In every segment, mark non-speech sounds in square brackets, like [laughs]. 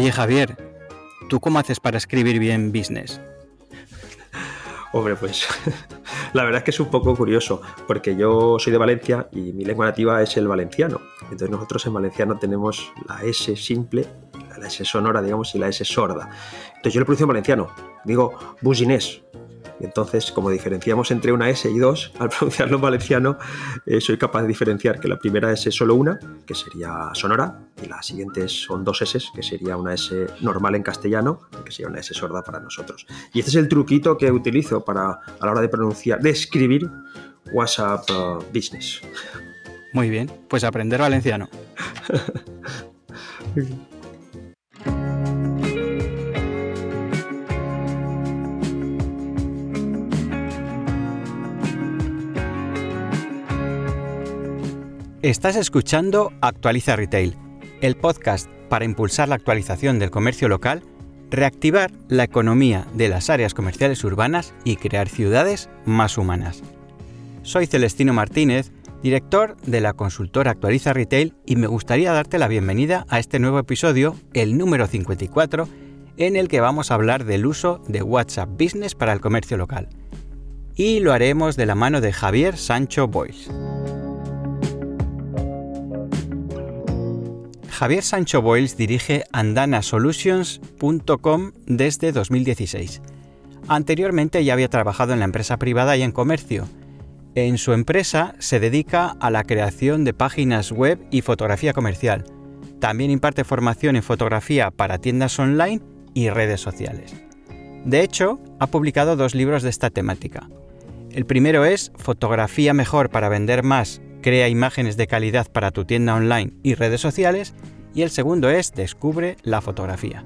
Oye Javier, ¿tú cómo haces para escribir bien business? Hombre, pues [laughs] la verdad es que es un poco curioso, porque yo soy de Valencia y mi lengua nativa es el valenciano. Entonces nosotros en valenciano tenemos la S simple, la S sonora, digamos, y la S sorda. Entonces yo lo pronuncio en valenciano, digo business, entonces, como diferenciamos entre una S y dos, [laughs] al pronunciarlo en valenciano, eh, soy capaz de diferenciar que la primera S es solo una, que sería sonora, y la siguiente son dos S, que sería una S normal en castellano, que sería una S sorda para nosotros. Y este es el truquito que utilizo para, a la hora de pronunciar, de escribir WhatsApp uh, Business. Muy bien, pues aprender valenciano. [laughs] Estás escuchando Actualiza Retail, el podcast para impulsar la actualización del comercio local, reactivar la economía de las áreas comerciales urbanas y crear ciudades más humanas. Soy Celestino Martínez, director de la consultora Actualiza Retail y me gustaría darte la bienvenida a este nuevo episodio, el número 54, en el que vamos a hablar del uso de WhatsApp Business para el comercio local. Y lo haremos de la mano de Javier Sancho Boys. Javier Sancho Boyles dirige andanasolutions.com desde 2016. Anteriormente ya había trabajado en la empresa privada y en comercio. En su empresa se dedica a la creación de páginas web y fotografía comercial. También imparte formación en fotografía para tiendas online y redes sociales. De hecho, ha publicado dos libros de esta temática. El primero es Fotografía mejor para vender más crea imágenes de calidad para tu tienda online y redes sociales, y el segundo es Descubre la fotografía.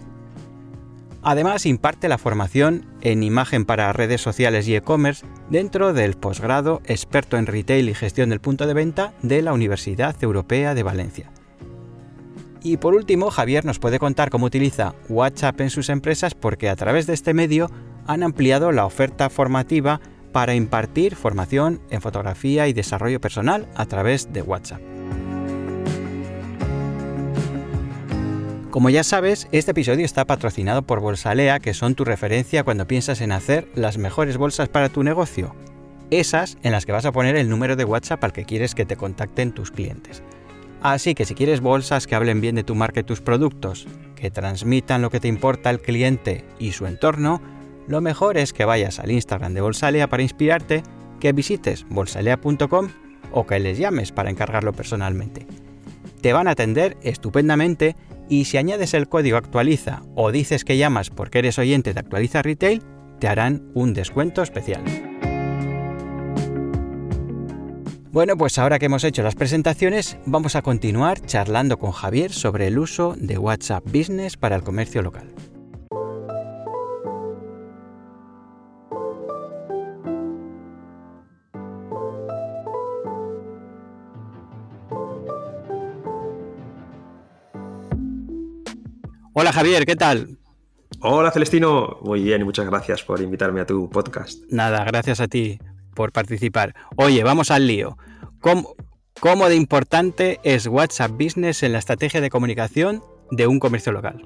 Además, imparte la formación en imagen para redes sociales y e-commerce dentro del posgrado experto en retail y gestión del punto de venta de la Universidad Europea de Valencia. Y por último, Javier nos puede contar cómo utiliza WhatsApp en sus empresas porque a través de este medio han ampliado la oferta formativa para impartir formación en fotografía y desarrollo personal a través de WhatsApp. Como ya sabes, este episodio está patrocinado por Bolsalea, que son tu referencia cuando piensas en hacer las mejores bolsas para tu negocio. Esas en las que vas a poner el número de WhatsApp al que quieres que te contacten tus clientes. Así que si quieres bolsas que hablen bien de tu marca y tus productos, que transmitan lo que te importa al cliente y su entorno, lo mejor es que vayas al Instagram de Bolsalea para inspirarte, que visites bolsalea.com o que les llames para encargarlo personalmente. Te van a atender estupendamente y si añades el código actualiza o dices que llamas porque eres oyente de Actualiza Retail, te harán un descuento especial. Bueno, pues ahora que hemos hecho las presentaciones, vamos a continuar charlando con Javier sobre el uso de WhatsApp Business para el comercio local. Hola Javier, ¿qué tal? Hola Celestino, muy bien y muchas gracias por invitarme a tu podcast. Nada, gracias a ti por participar. Oye, vamos al lío. ¿Cómo, ¿Cómo, de importante es WhatsApp Business en la estrategia de comunicación de un comercio local?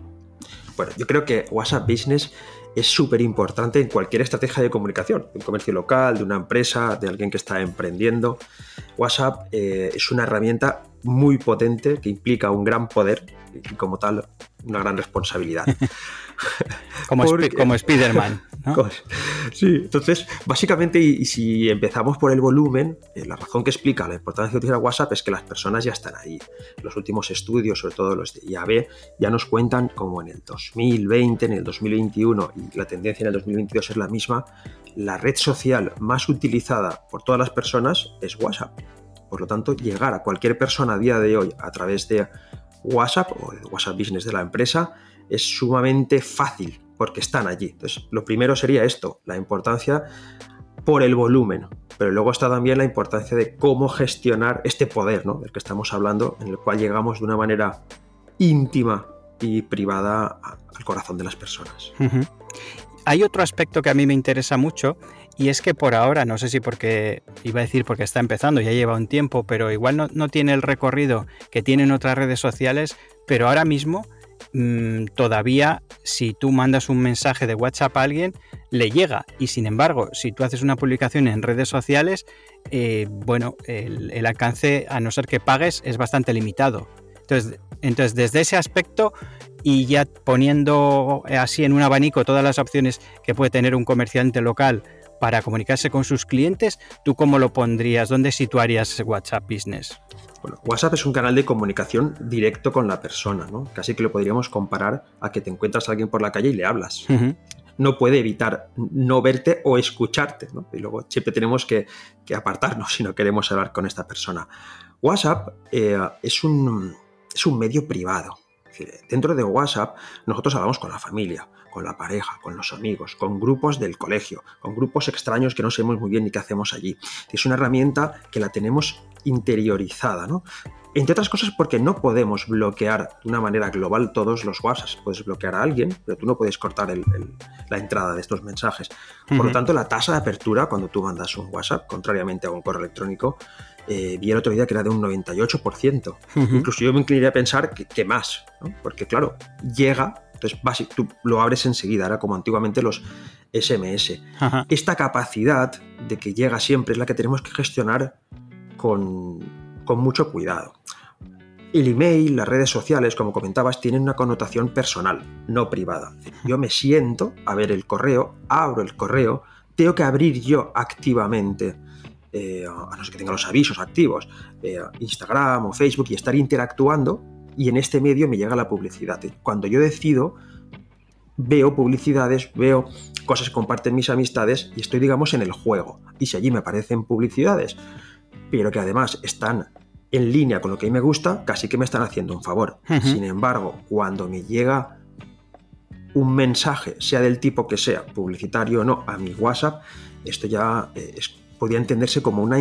Bueno, yo creo que WhatsApp Business es súper importante en cualquier estrategia de comunicación, de un comercio local, de una empresa, de alguien que está emprendiendo. WhatsApp eh, es una herramienta muy potente que implica un gran poder y como tal una gran responsabilidad. [laughs] como, como Spider-Man. Sí, entonces, básicamente, y, si empezamos por el volumen, eh, la razón que explica la importancia de utilizar WhatsApp es que las personas ya están ahí. Los últimos estudios, sobre todo los de IAB, ya nos cuentan como en el 2020, en el 2021 y la tendencia en el 2022 es la misma, la red social más utilizada por todas las personas es WhatsApp. Por lo tanto, llegar a cualquier persona a día de hoy a través de WhatsApp o el WhatsApp Business de la empresa es sumamente fácil porque están allí. Entonces, lo primero sería esto, la importancia por el volumen, pero luego está también la importancia de cómo gestionar este poder ¿no? del que estamos hablando, en el cual llegamos de una manera íntima y privada al corazón de las personas. Hay otro aspecto que a mí me interesa mucho y es que por ahora, no sé si porque, iba a decir porque está empezando, ya lleva un tiempo, pero igual no, tiene el recorrido que tienen otras redes sociales, pero ahora mismo mm, todavía si tú mandas un mensaje de WhatsApp a alguien, le llega. Y sin embargo, si tú haces una publicación en redes sociales, eh, bueno, el, alcance, a no ser que pagues, es bastante limitado. Entonces, entonces, desde ese aspecto y ya poniendo así en un abanico todas las opciones que puede tener un comerciante local para comunicarse con sus clientes, ¿tú cómo lo pondrías? ¿Dónde situarías WhatsApp Business? Bueno, WhatsApp es un canal de comunicación directo con la persona, ¿no? Casi que lo podríamos comparar a que te encuentras a alguien por la calle y le hablas. No puede evitar no verte o escucharte, ¿no? Y luego siempre tenemos que, apartarnos [laughs] si no queremos hablar con esta persona. WhatsApp eh, es, un, es un medio privado. Dentro de WhatsApp nosotros hablamos con la familia, con la pareja, con los amigos, con grupos del colegio, con grupos extraños que no sabemos muy bien ni qué hacemos allí. Es una herramienta que la tenemos interiorizada, ¿no? Entre otras cosas porque no podemos bloquear de una manera global todos los WhatsApp. Puedes bloquear a alguien, pero tú no puedes cortar la entrada de estos mensajes. Por lo tanto, la tasa de apertura cuando tú mandas un WhatsApp, contrariamente a un correo electrónico, eh, vi el otro día que era de un 98%. Incluso yo me inclinaría a pensar que, más, porque claro, llega entonces, tú lo abres enseguida, ahora como antiguamente los SMS. Esta capacidad de que llega siempre es la que tenemos que gestionar con, mucho cuidado. El email, las redes sociales, como comentabas, tienen una connotación personal, no privada. Yo me siento a ver el correo, abro el correo, tengo que abrir yo activamente, eh, a no ser que tenga los avisos activos, eh, Instagram o Facebook y estar interactuando y en este medio me llega la publicidad. Cuando yo decido, veo publicidades, veo cosas que comparten mis amistades y estoy, digamos, en el juego. Y si allí me aparecen publicidades, pero que además están en línea con lo que a mí me gusta, casi que me están haciendo un favor. Sin embargo, cuando me llega un mensaje, sea del tipo que sea, publicitario o no, a mi WhatsApp, esto ya eh, podría entenderse como una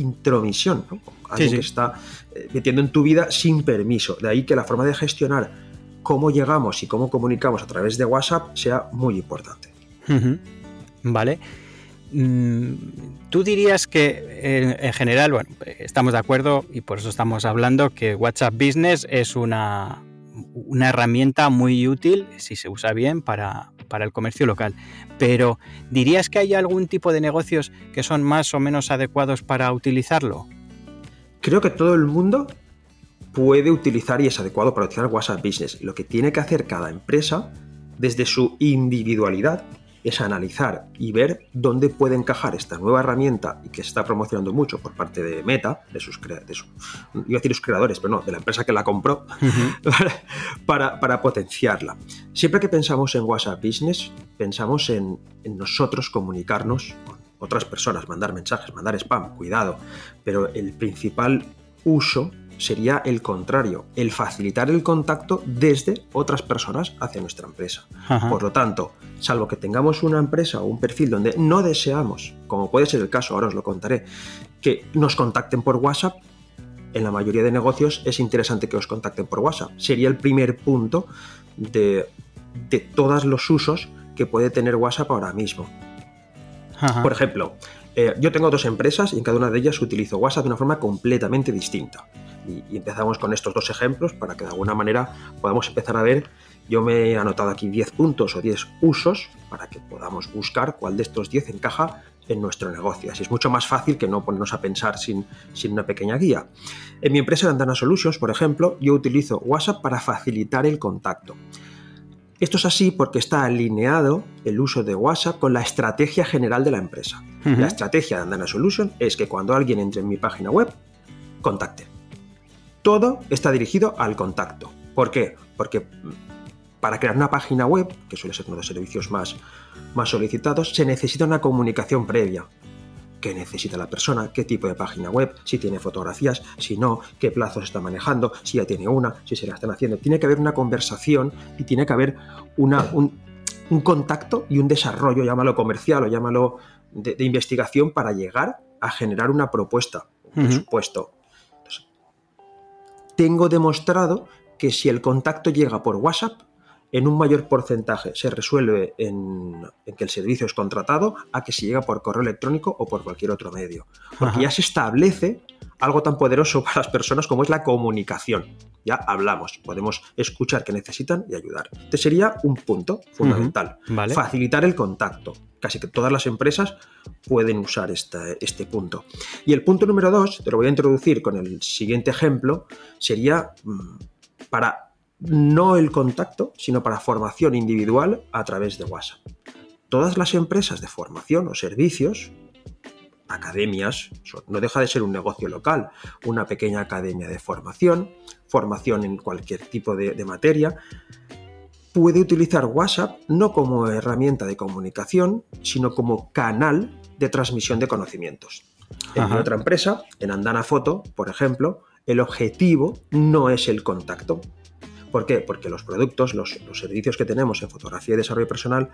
intromisión, ¿no? algo que está eh, metiendo en tu vida sin permiso. De ahí que la forma de gestionar cómo llegamos y cómo comunicamos a través de WhatsApp sea muy importante. Vale. Mm, Tú dirías que en, general, bueno, estamos de acuerdo y por eso estamos hablando que WhatsApp Business es una, una herramienta muy útil si se usa bien para, para el comercio local. Pero ¿dirías que hay algún tipo de negocios que son más o menos adecuados para utilizarlo? Creo que todo el mundo puede utilizar y es adecuado para utilizar WhatsApp Business. Lo que tiene que hacer cada empresa desde su individualidad es analizar y ver dónde puede encajar esta nueva herramienta y que se está promocionando mucho por parte de Meta, de sus, de su, iba a decir sus creadores, pero no, de la empresa que la compró, [laughs] para, potenciarla. Siempre que pensamos en WhatsApp Business, pensamos en, en nosotros comunicarnos con otras personas, mandar mensajes, mandar spam, cuidado, pero el principal uso sería el contrario, el facilitar el contacto desde otras personas hacia nuestra empresa. Por lo tanto, salvo que tengamos una empresa o un perfil donde no deseamos, como puede ser el caso, ahora os lo contaré, que nos contacten por WhatsApp, en la mayoría de negocios es interesante que os contacten por WhatsApp. Sería el primer punto de, todos los usos que puede tener WhatsApp ahora mismo. Por ejemplo, eh, yo tengo dos empresas y en cada una de ellas utilizo WhatsApp de una forma completamente distinta. Y, empezamos con estos dos ejemplos para que de alguna manera podamos empezar a ver. Yo me he anotado aquí 10 puntos o 10 usos para que podamos buscar cuál de estos 10 encaja en nuestro negocio. Así es mucho más fácil que no ponernos a pensar sin, sin una pequeña guía. En mi empresa Andana Solutions, por ejemplo, yo utilizo WhatsApp para facilitar el contacto. Esto es así porque está alineado el uso de WhatsApp con la estrategia general de la empresa. La estrategia de Andana Solutions es que cuando alguien entre en mi página web, contacte. Todo está dirigido al contacto. ¿Por qué? Porque para crear una página web, que suele ser uno de los servicios más, más solicitados, se necesita una comunicación previa. ¿Qué necesita la persona? ¿Qué tipo de página web? Si tiene fotografías, si no, qué plazos está manejando, si ya tiene una, si se la están haciendo. Tiene que haber una conversación y tiene que haber una, un, contacto y un desarrollo, llámalo comercial o llámalo de, investigación para llegar a generar una propuesta, un presupuesto, tengo demostrado que si el contacto llega por WhatsApp, en un mayor porcentaje se resuelve en, que el servicio es contratado a que se llega por correo electrónico o por cualquier otro medio. Porque ya se establece algo tan poderoso para las personas como es la comunicación. Ya hablamos, podemos escuchar qué necesitan y ayudar. Este sería un punto fundamental. Facilitar el contacto. Casi que todas las empresas pueden usar este, este punto. Y el punto número dos, te lo voy a introducir con el siguiente ejemplo, sería mm, para no el contacto, sino para formación individual a través de WhatsApp. Todas las empresas de formación o servicios, academias, no deja de ser un negocio local, una pequeña academia de formación, formación en cualquier tipo de, materia, puede utilizar WhatsApp no como herramienta de comunicación, sino como canal de transmisión de conocimientos. En otra empresa, en Andana Foto, por ejemplo, el objetivo no es el contacto, ¿Por qué? Porque los productos, los, servicios que tenemos en fotografía y desarrollo personal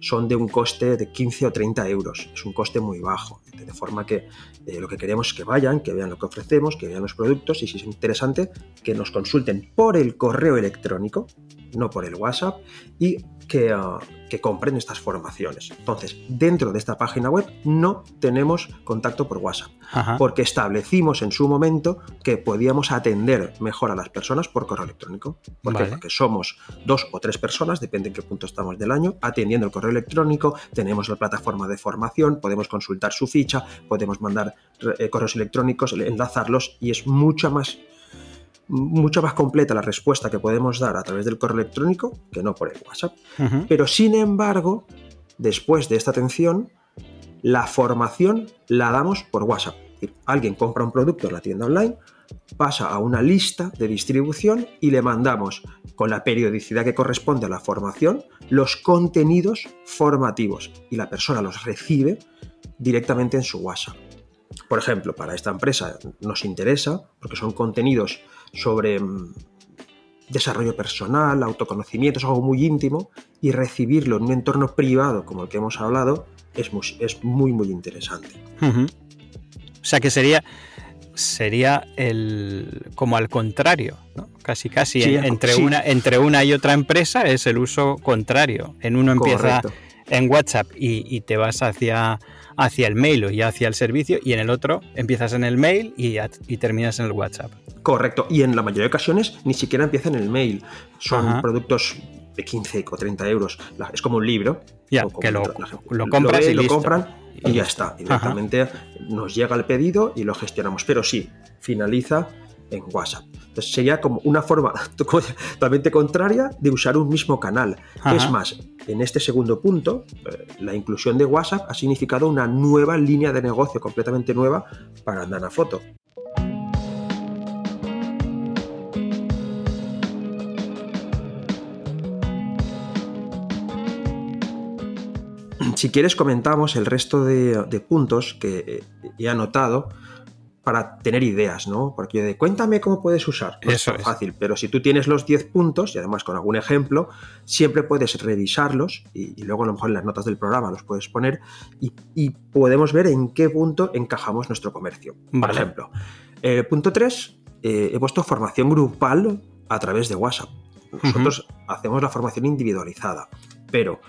son de un coste de 15 o 30 euros. Es un coste muy bajo. De forma que eh, lo que queremos es que vayan, que vean lo que ofrecemos, que vean los productos y si es interesante, que nos consulten por el correo electrónico, no por el WhatsApp, y que, ah, que, compren estas formaciones. Entonces, dentro de esta página web no tenemos contacto por WhatsApp, porque establecimos en su momento que podíamos atender mejor a las personas por correo electrónico. Porque somos dos o tres personas, depende en qué punto estamos del año, atendiendo el correo electrónico, tenemos la plataforma de formación, podemos consultar su ficha, podemos mandar eh, correos electrónicos, enlazarlos y es mucho más mucho más completa la respuesta que podemos dar a través del correo electrónico que no por el WhatsApp. Pero sin embargo, después de esta atención, la formación la damos por WhatsApp. Alguien compra un producto en la tienda online, pasa a una lista de distribución y le mandamos con la periodicidad que corresponde a la formación los contenidos formativos y la persona los recibe directamente en su WhatsApp. Por ejemplo, para esta empresa nos interesa porque son contenidos sobre mm, desarrollo personal, autoconocimiento, es algo muy íntimo, y recibirlo en un entorno privado como el que hemos hablado es muy, es muy, muy interesante. O sea que sería, sería el como al contrario, casi casi entre, una, entre una y otra empresa es el uso contrario. En uno empieza en WhatsApp y, te vas hacia, hacia el mail o ya hacia el servicio y en el otro empiezas en el mail y, y terminas en el WhatsApp. Correcto, y en la mayoría de ocasiones ni siquiera empiezan en el mail. Son productos de 15 o 30 euros. Es como un libro. Ya, que lo, compras y lo compran y ya está. Directamente nos llega el pedido y lo gestionamos. Pero sí, finaliza en WhatsApp. Entonces sería como una forma [laughs] totalmente contraria de usar un mismo canal. Es más, en este segundo punto, eh, la inclusión de WhatsApp ha significado una nueva línea de negocio completamente nueva para Andana Foto. Si quieres comentamos el resto de, puntos que he anotado para tener ideas, ¿no? Porque yo de cuéntame cómo puedes usar. Eso es fácil, pero si tú tienes los 10 puntos y además con algún ejemplo, siempre puedes revisarlos y, luego a lo mejor en las notas del programa los puedes poner y, podemos ver en qué punto encajamos nuestro comercio. Por ejemplo, eh, punto 3, eh, he puesto formación grupal a través de WhatsApp. Nosotros hacemos la formación individualizada, pero,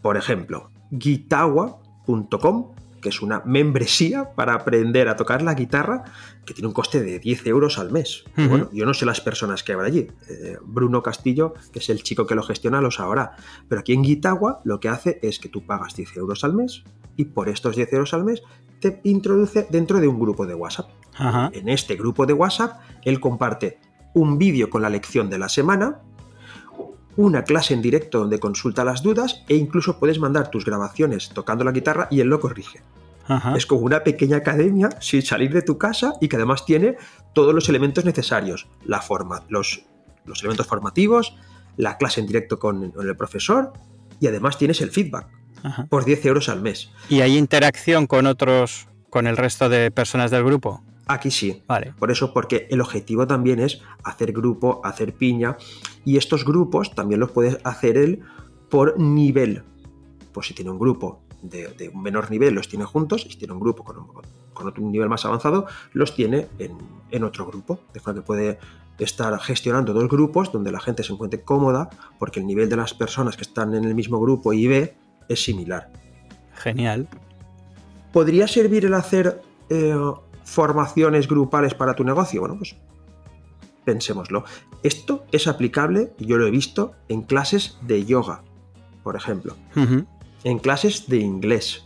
por ejemplo, guitawa.com, que es una membresía para aprender a tocar la guitarra, que tiene un coste de 10 euros al mes. Bueno, yo no sé las personas que habrá allí. Eh, Bruno Castillo, que es el chico que lo gestiona, lo sabrá. Pero aquí en Guitagua lo que hace es que tú pagas 10 euros al mes y por estos 10 euros al mes te introduce dentro de un grupo de WhatsApp. En este grupo de WhatsApp, él comparte un vídeo con la lección de la semana, una clase en directo donde consulta las dudas e incluso puedes mandar tus grabaciones tocando la guitarra y él lo corrige. Es como una pequeña academia sin salir de tu casa y que además tiene todos los elementos necesarios. La forma, los, los elementos formativos, la clase en directo con, el profesor y además tienes el feedback por 10 euros al mes. ¿Y hay interacción con otros, con el resto de personas del grupo? Aquí sí. Vale. Por eso, porque el objetivo también es hacer grupo, hacer piña. Y estos grupos también los puedes hacer él por nivel. Pues si tiene un grupo de, un menor nivel, los tiene juntos. Y si tiene un grupo con, otro nivel más avanzado, los tiene en, otro grupo. De forma que puede estar gestionando dos grupos donde la gente se encuentre cómoda porque el nivel de las personas que están en el mismo grupo y B es similar. Genial. ¿Podría servir el hacer eh, formaciones grupales para tu negocio? Bueno, pues pensémoslo. Esto es aplicable, yo lo he visto, en clases de yoga, por ejemplo, en clases de inglés,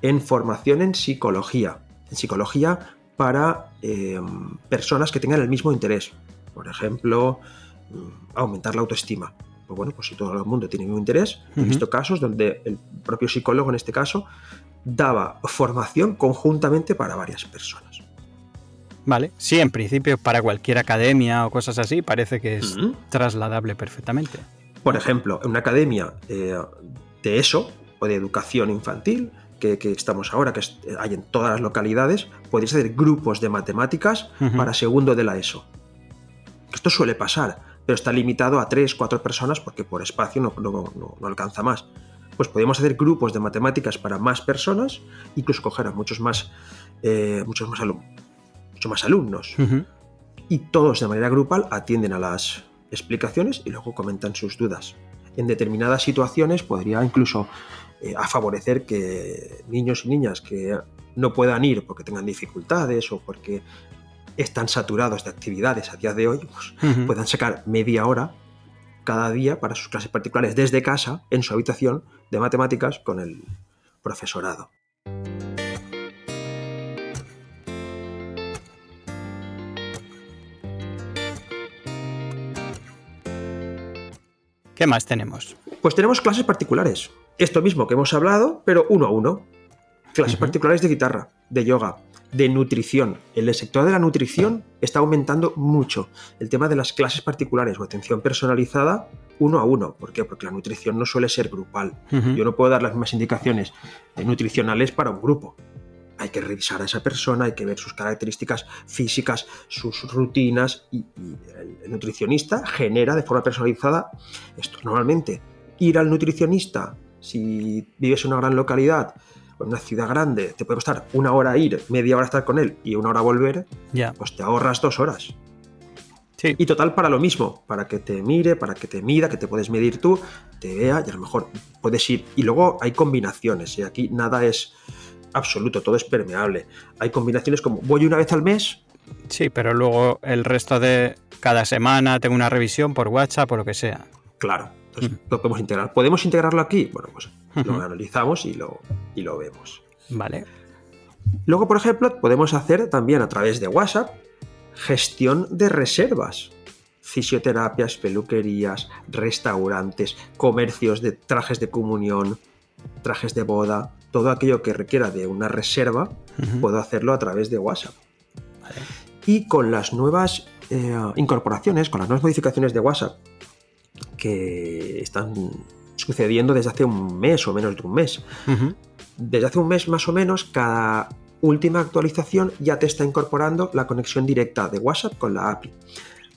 en formación en psicología, en psicología para eh, personas que tengan el mismo interés. Por ejemplo, mm, aumentar la autoestima. Pues bueno, pues si todo el mundo tiene el mismo interés, he visto casos donde el propio psicólogo, en este caso, daba formación conjuntamente para varias personas. Vale, sí, en principio para cualquier academia o cosas así parece que es trasladable perfectamente. Por ejemplo, en una academia eh, de eso, o de educación infantil, que, estamos ahora, que hay en todas las localidades, podéis hacer grupos de matemáticas para segundo de la ESO. Esto suele pasar, pero está limitado a tres, cuatro personas porque por espacio no, no, alcanza más. Pues podemos hacer grupos de matemáticas para más personas, incluso coger a muchos más, eh, muchos más, mucho más alumnos. Y todos de manera grupal atienden a las explicaciones y luego comentan sus dudas. En determinadas situaciones podría incluso eh, a favorecer que niños y niñas que no puedan ir porque tengan dificultades o porque están saturados de actividades a día de hoy, pues, puedan sacar media hora cada día para sus clases particulares desde casa, en su habitación de matemáticas con el profesorado. ¿Qué más tenemos? Pues tenemos clases particulares. Esto mismo que hemos hablado, pero uno a uno. Clases particulares de guitarra, de yoga, de nutrición. En el sector de la nutrición está aumentando mucho el tema de las clases particulares o atención personalizada uno a uno. ¿Por qué? Porque la nutrición no suele ser grupal. Yo no puedo dar las mismas indicaciones nutricionales para un grupo. Hay que revisar a esa persona, hay que ver sus características físicas, sus rutinas y, el nutricionista genera de forma personalizada esto. Normalmente, ir al nutricionista, si vives en una gran localidad, en una ciudad grande te puede costar una hora ir, media hora estar con él y una hora volver, ya. pues te ahorras dos horas. Sí. Y total para lo mismo, para que te mire, para que te mida, que te puedes medir tú, te vea y a lo mejor puedes ir. Y luego hay combinaciones, y aquí nada es absoluto, todo es permeable. Hay combinaciones como voy una vez al mes. Sí, pero luego el resto de cada semana tengo una revisión por WhatsApp o lo que sea. Claro, entonces lo podemos integrar. ¿Podemos integrarlo aquí? Bueno, pues lo analizamos y lo, y lo vemos. Vale. Luego, por ejemplo, podemos hacer también a través de WhatsApp gestión de reservas. Fisioterapias, peluquerías, restaurantes, comercios de trajes de comunión, trajes de boda, todo aquello que requiera de una reserva, puedo hacerlo a través de WhatsApp. Y con las nuevas eh, incorporaciones, con las nuevas modificaciones de WhatsApp que están sucediendo desde hace un mes o menos de un mes. Desde hace un mes más o menos, cada última actualización ya te está incorporando la conexión directa de WhatsApp con la API.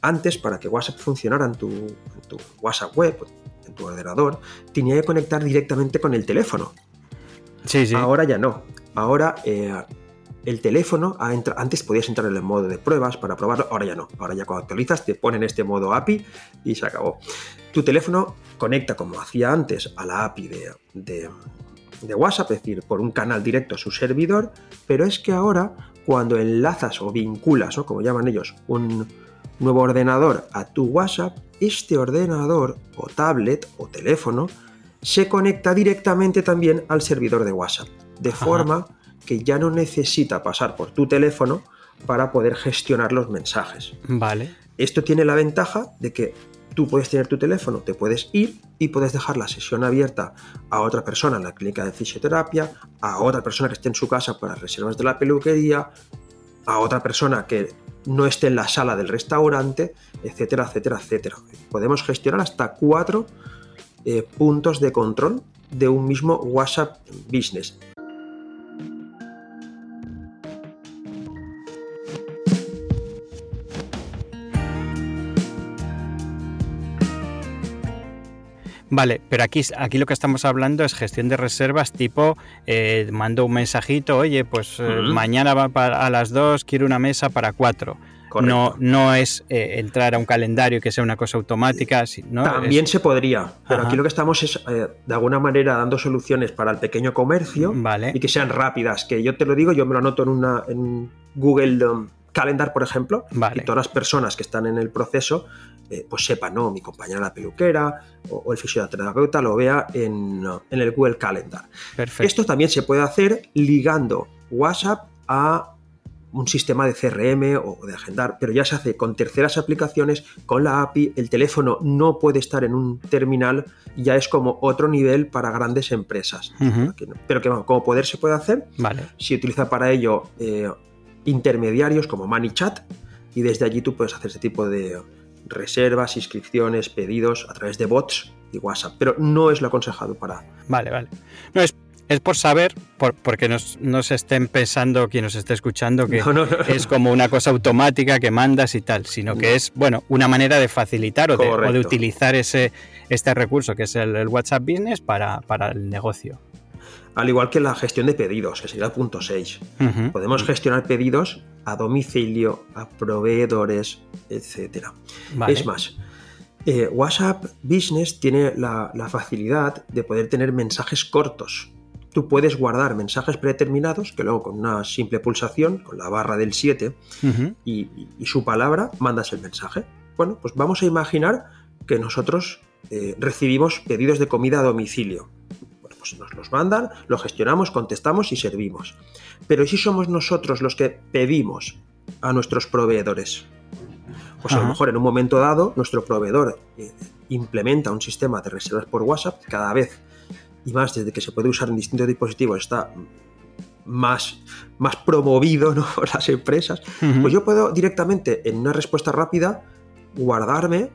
Antes, para que WhatsApp funcionara en tu, WhatsApp web, en tu ordenador, tenía que conectar directamente con el teléfono. Ahora ya no. Ahora eh, el teléfono, antes podías entrar en el modo de pruebas para probarlo, ahora ya no. Ahora ya cuando actualizas te ponen este modo API y se acabó. Tu teléfono conecta como hacía antes a la API de, WhatsApp, es decir, por un canal directo a su servidor, pero es que ahora cuando enlazas o vinculas, como llaman ellos, un nuevo ordenador a tu WhatsApp, este ordenador o tablet o teléfono se conecta directamente también al servidor de WhatsApp, de forma que ya no necesita pasar por tu teléfono para poder gestionar los mensajes. Vale. Esto tiene la ventaja de que tú puedes tener tu teléfono, te puedes ir y puedes dejar la sesión abierta a otra persona en la clínica de fisioterapia, a otra persona que esté en su casa para reservas de la peluquería, a otra persona que no esté en la sala del restaurante, etcétera, etcétera, etcétera. Podemos gestionar hasta cuatro eh, puntos de control de un mismo WhatsApp Business. Vale, pero aquí, aquí lo que estamos hablando es gestión de reservas tipo, eh, mando un mensajito, oye, pues eh, mañana va a las 2, quiero una mesa para 4. No, no es eh, entrar a un calendario que sea una cosa automática. ¿no? También se podría, pero aquí lo que estamos es eh, de alguna manera dando soluciones para el pequeño comercio y que sean rápidas. Que yo te lo digo, yo me lo anoto en, una, en Google um, Calendar, por ejemplo, y todas las personas que están en el proceso eh, pues sepan, ¿no? Mi compañera la peluquera o, el fisioterapeuta lo vea en, en el Google Calendar. Esto también se puede hacer ligando WhatsApp a un sistema de CRM o de agendar, pero ya se hace con terceras aplicaciones, con la API, el teléfono no puede estar en un terminal, ya es como otro nivel para grandes empresas. Pero que como poder se puede hacer, vale. si utiliza para ello eh, intermediarios como ManyChat, y desde allí tú puedes hacer ese tipo de reservas, inscripciones, pedidos a través de bots y WhatsApp, pero no es lo aconsejado para... Vale, vale. No es es por saber, por, porque no se estén pensando quien nos esté escuchando que es como una cosa automática que mandas y tal, sino que es, bueno, una manera de facilitar o de, utilizar ese, este recurso que es el, WhatsApp Business para, el negocio. Al igual que la gestión de pedidos, que sería el punto 6. Podemos gestionar pedidos a domicilio, a proveedores, etc. Es más, eh, WhatsApp Business tiene la, la facilidad de poder tener mensajes cortos tú puedes guardar mensajes predeterminados que luego con una simple pulsación, con la barra del 7 y, su palabra, mandas el mensaje. Bueno, pues vamos a imaginar que nosotros eh, recibimos pedidos de comida a domicilio. Bueno, pues nos los mandan, lo gestionamos, contestamos y servimos. Pero si somos nosotros los que pedimos a nuestros proveedores, pues a lo mejor en un momento dado nuestro proveedor eh, implementa un sistema de reservas por WhatsApp cada vez y más desde que se puede usar en distintos dispositivos está más, más promovido ¿no? [laughs] por las empresas, pues yo puedo directamente en una respuesta rápida guardarme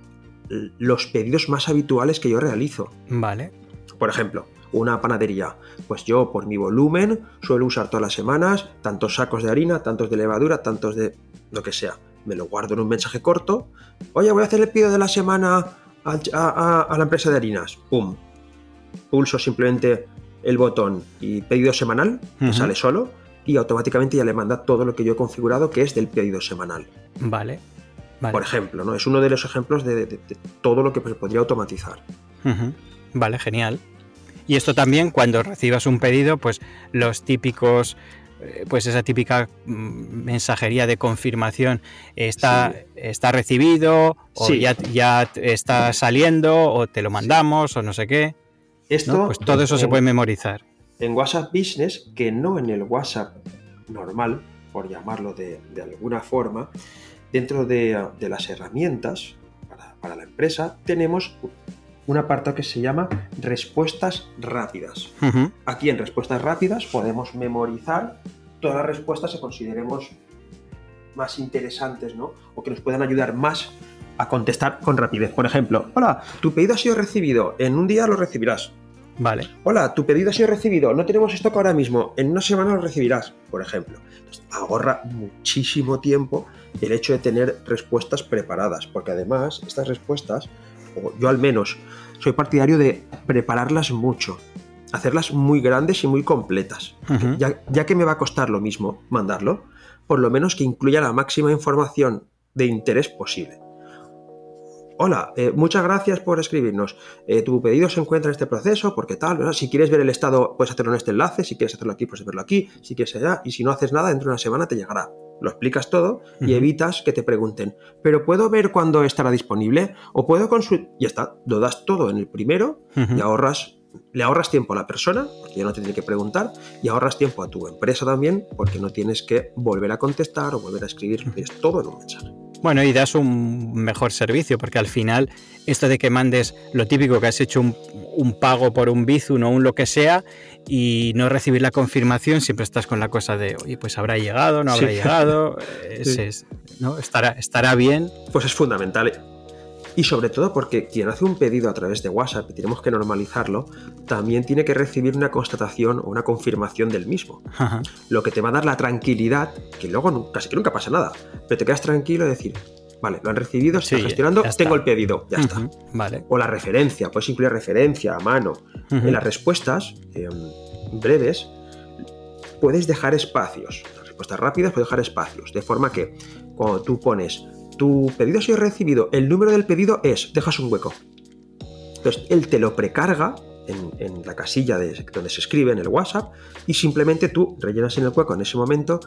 los pedidos más habituales que yo realizo. Vale. Por ejemplo, una panadería. Pues yo, por mi volumen, suelo usar todas las semanas tantos sacos de harina, tantos de levadura, tantos de lo que sea. Me lo guardo en un mensaje corto. Oye, voy a hacer el pedido de la semana a, a la empresa de harinas. ¡Pum! Pulso simplemente el botón y pedido semanal, sale solo, y automáticamente ya le manda todo lo que yo he configurado que es del pedido semanal. Vale. Por ejemplo, ¿no? Es uno de los ejemplos de, todo lo que se podría automatizar. Vale, genial. Y esto también cuando recibas un pedido, pues los típicos, eh, pues esa típica mm, mensajería de confirmación está, está recibido, o ya, ya está saliendo, o te lo mandamos, o no sé qué. Esto, Pues todo eso se puede memorizar. En WhatsApp Business, que no en el WhatsApp normal, por llamarlo de, alguna forma, dentro de, las herramientas para, la empresa, tenemos un apartado que se llama respuestas rápidas. Aquí en respuestas rápidas podemos memorizar todas las respuestas que consideremos más interesantes, ¿no? O que nos puedan ayudar más a contestar con rapidez. Por ejemplo, hola, tu pedido ha sido recibido, en un día lo recibirás. Vale. Hola, tu pedido ha sido recibido, no tenemos stock ahora mismo, en una semana lo recibirás, por ejemplo. ahorra muchísimo tiempo el hecho de tener respuestas preparadas, porque además estas respuestas, o yo al menos, soy partidario de prepararlas mucho, hacerlas muy grandes y muy completas, ya, ya que me va a costar lo mismo mandarlo, por lo menos que incluya la máxima información de interés posible. Hola, eh, muchas gracias por escribirnos. Eh, tu pedido se encuentra en este proceso, porque tal, si quieres ver el estado, puedes hacerlo en este enlace, si quieres hacerlo aquí, puedes verlo aquí, si quieres allá, y si no haces nada, dentro de una semana te llegará. Lo explicas todo y evitas que te pregunten, ¿pero puedo ver cuándo estará disponible? ¿O puedo consultar? Ya está, lo das todo en el primero y ahorras le ahorras tiempo a la persona, porque ya no te tiene que preguntar, y ahorras tiempo a tu empresa también, porque no tienes que volver a contestar o volver a escribir, es todo en un mensaje. Bueno, y das un mejor servicio, porque al final, esto de que mandes lo típico que has hecho un, pago por un Bizum o un lo que sea y no recibir la confirmación, siempre estás con la cosa de, oye, pues habrá llegado, no habrá llegado, [laughs] ¿no? estará, estará bien. Pues es fundamental. Y sobre todo porque quien hace un pedido a través de WhatsApp, y tenemos que normalizarlo, también tiene que recibir una constatación o una confirmación del mismo. Lo que te va a dar la tranquilidad, que luego casi que nunca pasa nada, pero te quedas tranquilo de decir, vale, lo han recibido, se está gestionando, tengo el pedido, ya está. Vale. O la referencia, puedes incluir referencia a mano. En las respuestas em, breves puedes dejar espacios. Las respuestas rápidas puedes dejar espacios, de forma que cuando tú pones tu pedido ha sido recibido, el número del pedido es, dejas un hueco. Entonces, él te lo precarga en, la casilla de, donde se escribe en el WhatsApp y simplemente tú rellenas en el hueco en ese momento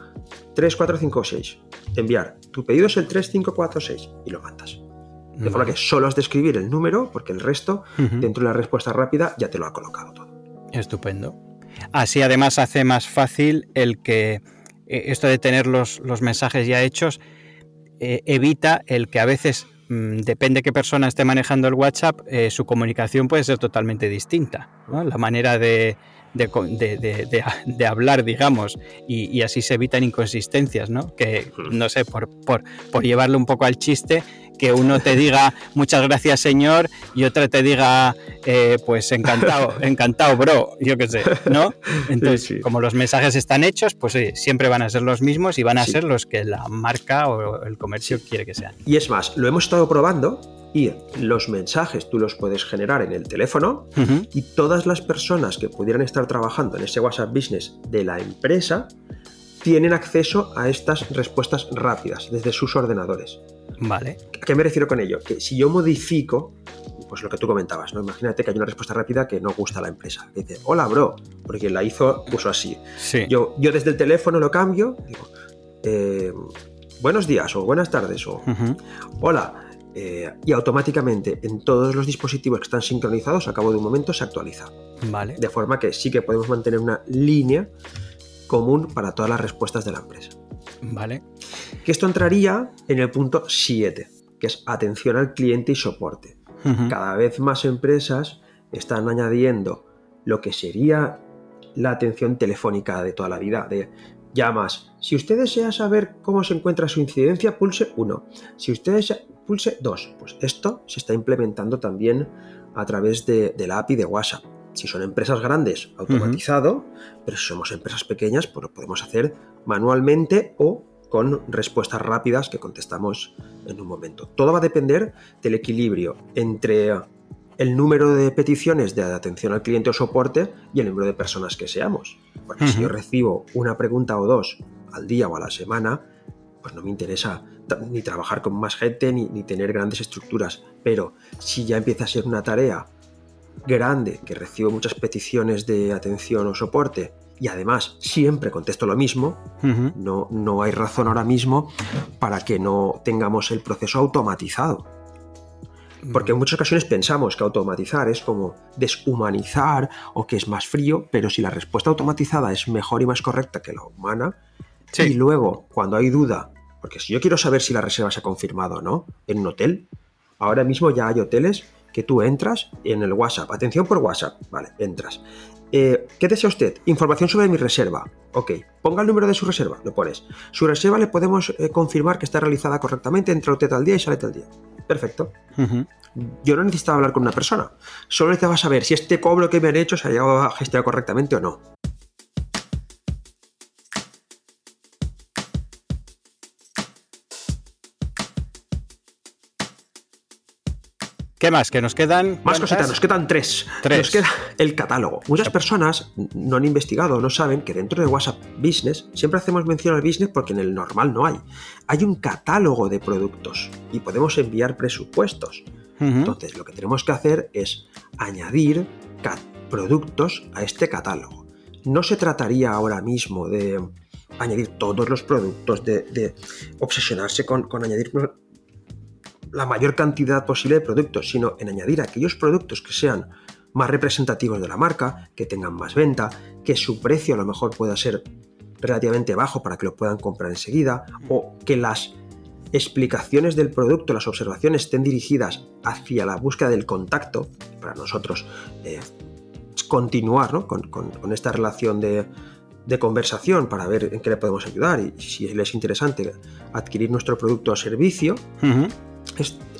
3, 4, 5, 6. Enviar. Tu pedido es el 3, 5, 4, 6 y lo mandas. De forma que solo has de escribir el número porque el resto, dentro de la respuesta rápida, ya te lo ha colocado todo. Estupendo. Así además hace más fácil el que eh, esto de tener los, los mensajes ya hechos eh, evita el que a veces Mm, depende qué persona esté manejando el WhatsApp, eh, su comunicación puede ser totalmente distinta. La manera de, de, hablar, digamos, y, así se evitan inconsistencias, ¿no? Que, no sé, por, por, por llevarlo un poco al chiste, que uno te diga muchas gracias señor y otra te diga eh, pues encantado, [laughs] encantado bro, yo qué sé, ¿no? [laughs] Entonces, como los mensajes están hechos, pues siempre van a ser los mismos y van a ser los que la marca o el comercio quiere que sean. Y es más, lo hemos estado probando y los mensajes tú los puedes generar en el teléfono y todas las personas que pudieran estar trabajando en ese WhatsApp Business de la empresa tienen acceso a estas respuestas rápidas desde sus ordenadores. Vale. ¿A qué me refiero con ello? Que si yo modifico, pues lo que tú comentabas, ¿no? Imagínate que hay una respuesta rápida que no gusta a la empresa. dice, hola, bro, porque la hizo, puso así. Sí. Yo, yo desde el teléfono lo cambio, digo, eh, buenos días o buenas tardes o hola. Eh, y automáticamente en todos los dispositivos que están sincronizados, a cabo de un momento se actualiza. Vale. De forma que sí que podemos mantener una línea común para todas las respuestas de la empresa. Vale. Que esto entraría en el punto 7, que es atención al cliente y soporte. Cada vez más empresas están añadiendo lo que sería la atención telefónica de toda la vida, de llamas. Si usted desea saber cómo se encuentra su incidencia, pulse 1. Si usted desea, pulse 2. Pues esto se está implementando también a través de, la API de WhatsApp. Si son empresas grandes, automatizado, pero si somos empresas pequeñas, pues lo podemos hacer manualmente o con respuestas rápidas que contestamos en un momento. Todo va a depender del equilibrio entre el número de peticiones de atención al cliente o soporte y el número de personas que seamos. Porque si yo recibo una pregunta o dos al día o a la semana, pues no me interesa ni trabajar con más gente ni, ni tener grandes estructuras. Pero si ya empieza a ser una tarea grande que recibo muchas peticiones de atención o soporte y además siempre contesto lo mismo, no, no hay razón ahora mismo para que no tengamos el proceso automatizado. Porque en muchas ocasiones pensamos que automatizar es como deshumanizar o que es más frío, pero si la respuesta automatizada es mejor y más correcta que la humana, y luego cuando hay duda, porque si yo quiero saber si la reserva se ha confirmado o no en un hotel, ahora mismo ya hay hoteles que tú entras en el WhatsApp, atención por WhatsApp, vale, entras, eh, ¿Qué desea usted? Información sobre mi reserva. Ok, ponga el número de su reserva, lo pones. Su reserva le podemos eh, confirmar que está realizada correctamente, entra usted al día y sale al día. Perfecto. Yo no necesitaba hablar con una persona, solo necesitaba saber si este cobro que me han hecho se ha llegado a gestionar correctamente o no. ¿Qué más? Que nos quedan. Más cositas, nos quedan tres. tres. Nos queda el catálogo. Muchas personas no han investigado, no saben que dentro de WhatsApp Business siempre hacemos mención al business porque en el normal no hay. Hay un catálogo de productos y podemos enviar presupuestos. Entonces, lo que tenemos que hacer es añadir productos a este catálogo. No se trataría ahora mismo de añadir todos los productos, de, obsesionarse con, con añadir la mayor cantidad posible de productos, sino en añadir aquellos productos que sean más representativos de la marca, que tengan más venta, que su precio a lo mejor pueda ser relativamente bajo para que lo puedan comprar enseguida, o que las explicaciones del producto, las observaciones estén dirigidas hacia la búsqueda del contacto, para nosotros eh, continuar con, esta relación de, conversación para ver en qué le podemos ayudar y si les es interesante adquirir nuestro producto o servicio,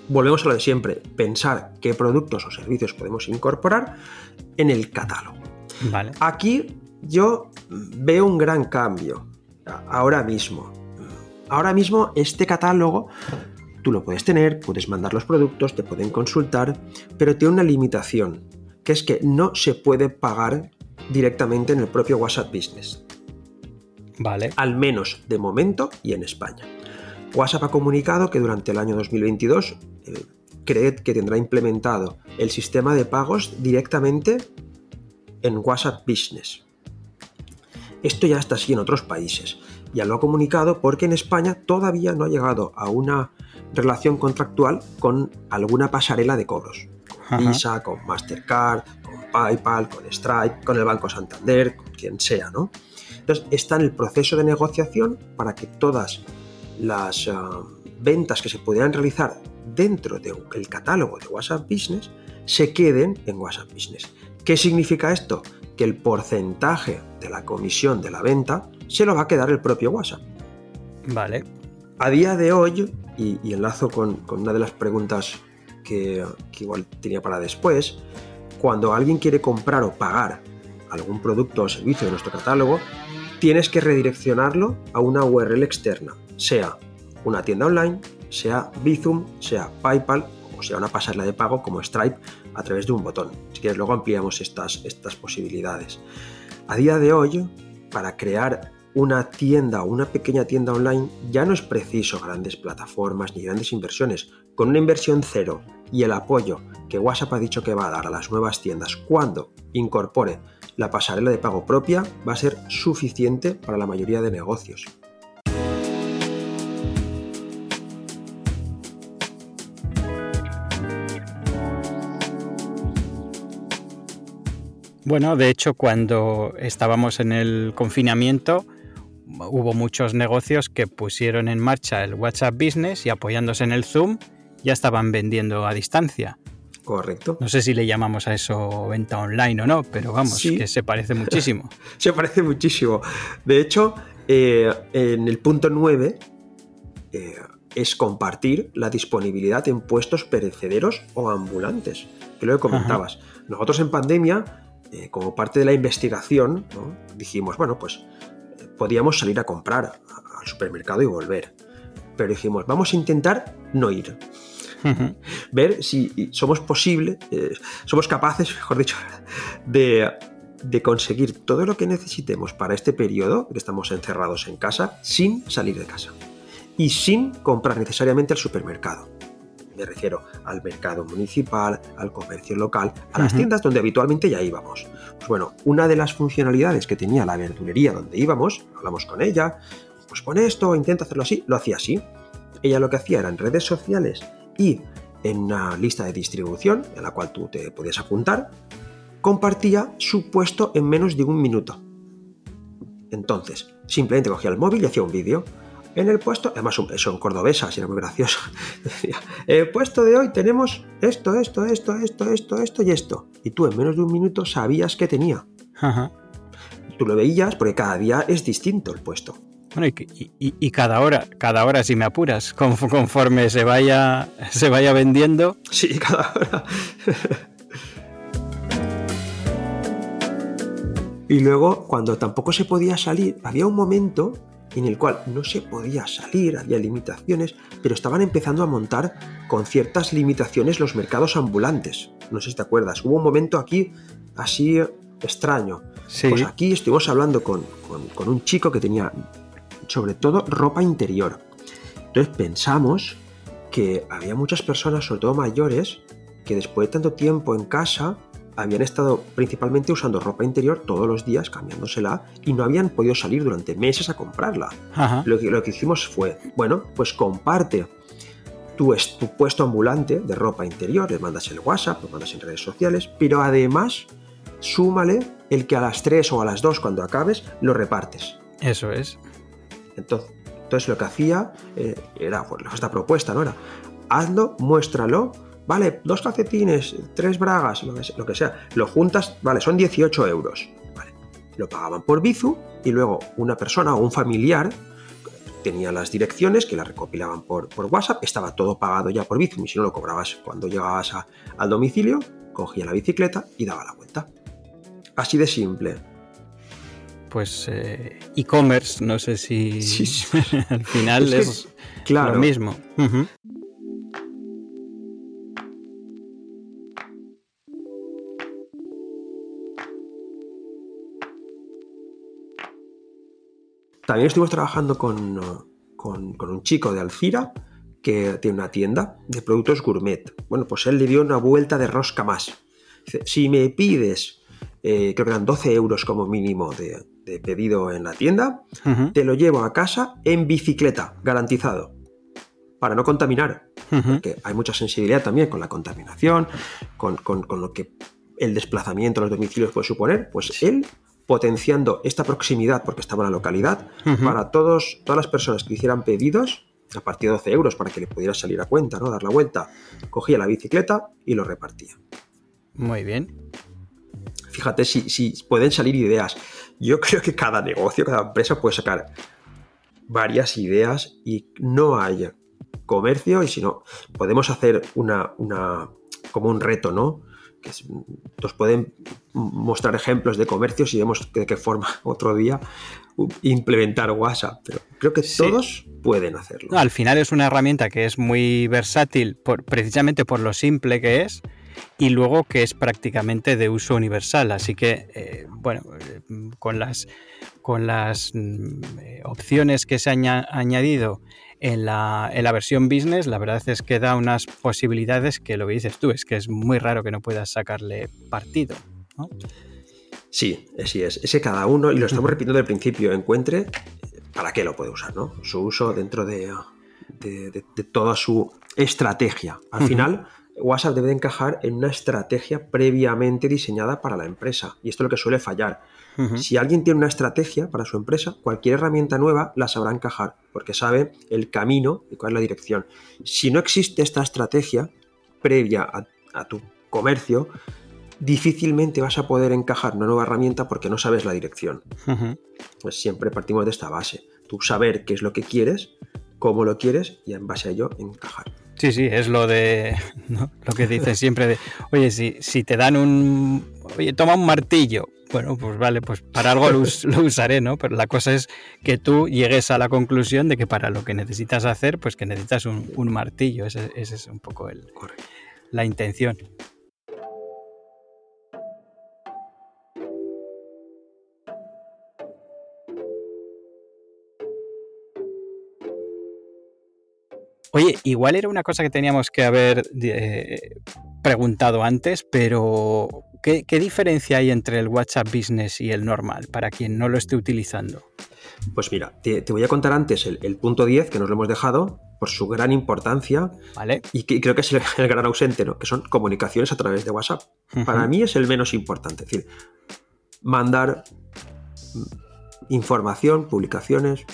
volvemos a lo de siempre, pensar qué productos o servicios podemos incorporar en el catálogo. Vale. Aquí yo veo un gran cambio, ahora mismo. Ahora mismo este catálogo tú lo puedes tener, puedes mandar los productos, te pueden consultar, pero tiene una limitación, que es que no se puede pagar directamente en el propio WhatsApp Business. Vale. Al menos de momento y en España. WhatsApp ha comunicado que durante el año 2022 eh, cree que tendrá implementado el sistema de pagos directamente en WhatsApp Business. Esto ya está así en otros países. Ya lo ha comunicado porque en España todavía no ha llegado a una relación contractual con alguna pasarela de cobros. Con Visa, con Mastercard, con PayPal, con Stripe, con el Banco Santander, con quien sea, ¿no? Entonces está en el proceso de negociación para que todas las ah, ventas que se pudieran realizar dentro del catálogo de WhatsApp Business se queden en WhatsApp Business. ¿Qué significa esto? Que el porcentaje de la comisión de la venta se lo va a quedar el propio WhatsApp. Vale. A día de hoy, y, enlazo con, una de las preguntas que, que igual tenía para después, cuando alguien quiere comprar o pagar algún producto o servicio de nuestro catálogo, tienes que redireccionarlo a una URL externa, sea una tienda online, sea Bizum, sea PayPal o sea una pasarela de pago como Stripe a través de un botón. Si quieres, luego ampliamos estas, estas posibilidades. A día de hoy, para crear una tienda o una pequeña tienda online ya no es preciso grandes plataformas ni grandes inversiones. Con una inversión cero y el apoyo que WhatsApp ha dicho que va a dar a las nuevas tiendas cuando incorpore la pasarela de pago propia va a ser suficiente para la mayoría de negocios. Bueno, de hecho, cuando estábamos en el confinamiento, hubo muchos negocios que pusieron en marcha el WhatsApp Business y apoyándose en el Zoom, ya estaban vendiendo a distancia. Correcto. No sé si le llamamos a eso venta online o no, pero vamos, que se parece muchísimo. [laughs] se parece muchísimo. De hecho, eh, en el punto 9 eh, es compartir la disponibilidad en puestos perecederos o ambulantes, que lo comentabas. Nosotros en pandemia, eh, como parte de la investigación, dijimos, bueno, pues podíamos salir a comprar al supermercado y volver. Pero dijimos, vamos a intentar no ir ver si somos posible, eh, somos capaces, mejor dicho, de, de conseguir todo lo que necesitemos para este periodo que estamos encerrados en casa sin salir de casa y sin comprar necesariamente al supermercado. Me refiero al mercado municipal, al comercio local, a las tiendas donde habitualmente ya íbamos. Pues bueno, una de las funcionalidades que tenía la verdulería donde íbamos, hablamos con ella, pues pone esto, intenta hacerlo así, lo hacía así. Ella lo que hacía era en redes sociales y en una lista de distribución en la cual tú te podías apuntar, compartía su puesto en menos de un minuto. Entonces, simplemente cogía el móvil y hacía un vídeo. En el puesto, además son cordobesas y era muy gracioso. [laughs] Decía, el puesto de hoy tenemos esto, esto, esto, esto, esto, esto y esto. Y tú en menos de un minuto sabías que tenía. Tú lo veías porque cada día es distinto el puesto. Bueno, y, cada hora, cada hora, si me apuras, conforme se vaya, [laughs] se vaya vendiendo. Sí, cada hora. [laughs] y luego, cuando tampoco se podía salir, había un momento en el cual no se podía salir, había limitaciones, pero estaban empezando a montar con ciertas limitaciones los mercados ambulantes. No sé si te acuerdas, hubo un momento aquí así extraño. Pues aquí estuvimos hablando con, con un chico que tenía sobre todo ropa interior. Entonces pensamos que había muchas personas, sobre todo mayores, que después de tanto tiempo en casa habían estado principalmente usando ropa interior todos los días, cambiándosela, y no habían podido salir durante meses a comprarla. Lo, que, lo que hicimos fue, bueno, pues comparte tu, tu puesto ambulante de ropa interior, le mandas el WhatsApp, lo mandas en redes sociales, pero además súmale el que a las 3 o a las 2 cuando acabes lo repartes. Eso es. Entonces, lo que hacía eh, era, pues esta propuesta, ¿no? Era, hazlo, muéstralo, vale, dos calcetines, tres bragas, lo que, sea, lo juntas, vale, son 18 euros, vale. Lo pagaban por Bizu y luego una persona o un familiar tenía las direcciones que las recopilaban por, por WhatsApp, estaba todo pagado ya por Bizum y si no lo cobrabas cuando llegabas al domicilio, cogía la bicicleta y daba la vuelta. Así de simple. Pues eh, e-commerce, no sé si [laughs] al final es, lo mismo. También estuvimos trabajando con, con, con un chico de Alcira que tiene una tienda de productos gourmet. Bueno, pues él le dio una vuelta de rosca más. Dice, si me pides, eh, creo que eran 12 euros como mínimo de, de pedido en la tienda, te lo llevo a casa en bicicleta, garantizado, para no contaminar, porque hay mucha sensibilidad también con la contaminación, con, con- con lo que el desplazamiento a los domicilios puede suponer, pues él potenciando esta proximidad, porque estaba en la localidad, para todos, todas las personas que hicieran pedidos, a partir de 12 euros para que le pudiera salir a cuenta, ¿no? Dar la vuelta, cogía la bicicleta y lo repartía. Muy bien. Fíjate si, si pueden salir ideas. Yo [laughs] creo que cada negocio, cada empresa puede sacar varias ideas y no hay comercio y si no, podemos hacer una, una como un reto, ¿no? Que nos pueden mostrar ejemplos de comercios y vemos de qué forma [laughs] otro día implementar WhatsApp. Pero creo que Sí. todos pueden hacerlo. No, al final es una herramienta que es muy versátil por, precisamente por lo simple que es y luego que es prácticamente de uso universal. Así que, eh, bueno, eh, con las, con las mm, eh, opciones que se han aña- añadido en la, en la versión business, la verdad es que da unas posibilidades que lo que dices tú, es que es muy raro que no puedas sacarle partido. ¿no? Sí, así es. Es que cada uno, y lo estamos repitiendo el principio, encuentre para qué lo puede usar, ¿no? Su uso dentro de, de- de- de toda su estrategia. Al final, WhatsApp debe de encajar en una estrategia previamente diseñada para la empresa. Y esto es lo que suele fallar. Si alguien tiene una estrategia para su empresa, cualquier herramienta nueva la sabrá encajar, porque sabe el camino y cuál es la dirección. Si no existe esta estrategia previa a, a tu comercio, difícilmente vas a poder encajar una nueva herramienta porque no sabes la dirección. Pues siempre partimos de esta base. Tú saber qué es lo que quieres, cómo lo quieres y en base a ello encajar. Sí, sí, es lo de ¿no? lo que dicen siempre de, oye, si, si te dan un, oye, toma un martillo, bueno, pues vale, pues para algo lo, us- lo usaré, ¿no? Pero la cosa es que tú llegues a la conclusión de que para lo que necesitas hacer, pues que necesitas un, un martillo, ese, ese es un poco el, la intención. Oye, igual era una cosa que teníamos que haber eh, preguntado antes, pero ¿qué, qué diferencia hay entre el WhatsApp Business y el normal para quien no lo esté utilizando? Pues mira, te, te voy a contar antes el, el punto 10 que nos lo hemos dejado por su gran importancia ¿Vale? y que creo que es el, [laughs] el gran ausente, ¿no? que son comunicaciones a través de WhatsApp. Para mí es el menos importante. Es decir, mandar información, publicaciones,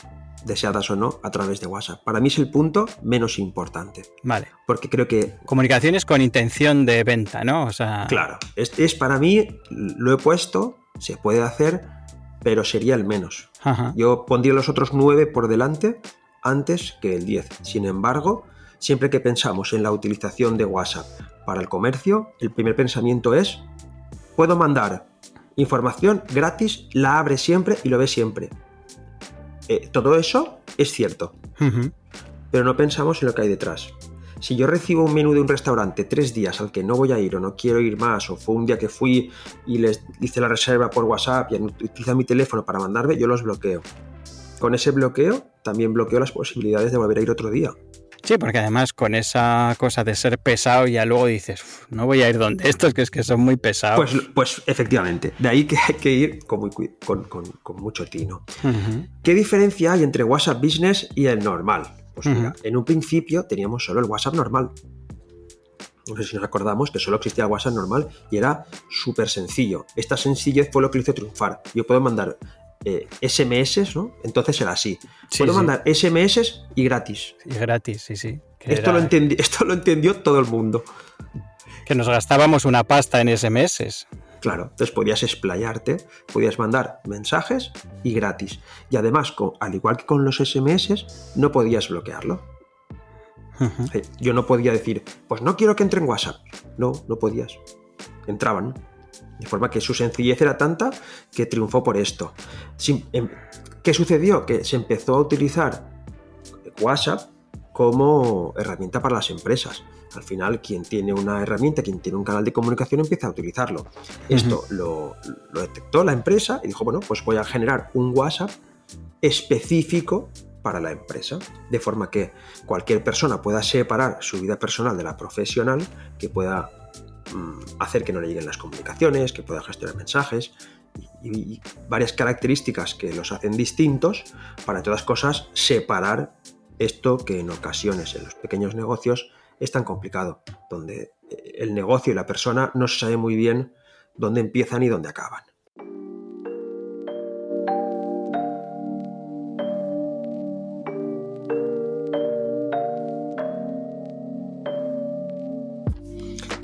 deseadas o no, a través de WhatsApp. Para mí es el punto menos importante. Vale. Porque creo que, Comunicaciones con intención de venta, ¿no? O sea, claro, es, es para mí, lo he puesto, se puede hacer, pero sería el menos. Ajá. Yo pondría los otros nueve por delante antes que el 10. Sin embargo, siempre que pensamos en la utilización de WhatsApp para el comercio, el primer pensamiento es, puedo mandar información gratis, la abre siempre y lo ve siempre. Eh, todo eso es cierto, pero no pensamos en lo que hay detrás. Si yo recibo un menú de un restaurante tres días al que no voy a ir o no quiero ir más, o fue un día que fui y les hice la reserva por WhatsApp y utilizan mi teléfono para mandarme, yo los bloqueo. Con ese bloqueo también bloqueo las posibilidades de volver a ir otro día. Sí, porque además con esa cosa de ser pesado ya luego dices, "Uf, no voy a ir donde estos, que es que son muy pesados. Pues, pues efectivamente, de ahí que hay que ir con, muy cui- con- con- con mucho tino. ¿Qué diferencia hay entre WhatsApp Business y el normal? Pues mira, en un principio teníamos solo el WhatsApp normal. No sé si nos acordamos que solo existía el WhatsApp normal y era súper sencillo. Esta sencillez fue lo que lo hizo triunfar. Yo puedo mandar eh, SMS, ¿no? Entonces era así. Sí, puedo sí. mandar SMS y gratis. Y gratis, sí, sí. Esto era- lo, entendi- esto lo entendió todo el mundo. que nos gastábamos una pasta en SMS. Claro, entonces podías explayarte, podías mandar mensajes y gratis. Y además, al igual que con los SMS, no podías bloquearlo. Eh, Yo no podía decir, pues no quiero que entre en WhatsApp. No, no podías. Entraban. De forma que su sencillez era tanta que triunfó por esto. Em, ¿Qué sucedió? Que se empezó a utilizar WhatsApp como herramienta para las empresas. Al final, quien tiene una herramienta, quien tiene un canal de comunicación, empieza a utilizarlo. Esto lo, lo detectó la empresa y dijo, bueno, pues voy a generar un WhatsApp específico para la empresa, de forma que cualquier persona pueda separar su vida personal de la profesional, que pueda hacer que no le lleguen las comunicaciones, que pueda gestionar mensajes y, varias características que los hacen distintos para todas cosas separar esto que en ocasiones en los pequeños negocios es tan complicado, donde eh, el negocio y la persona no se sabe muy bien dónde empiezan y dónde acaban.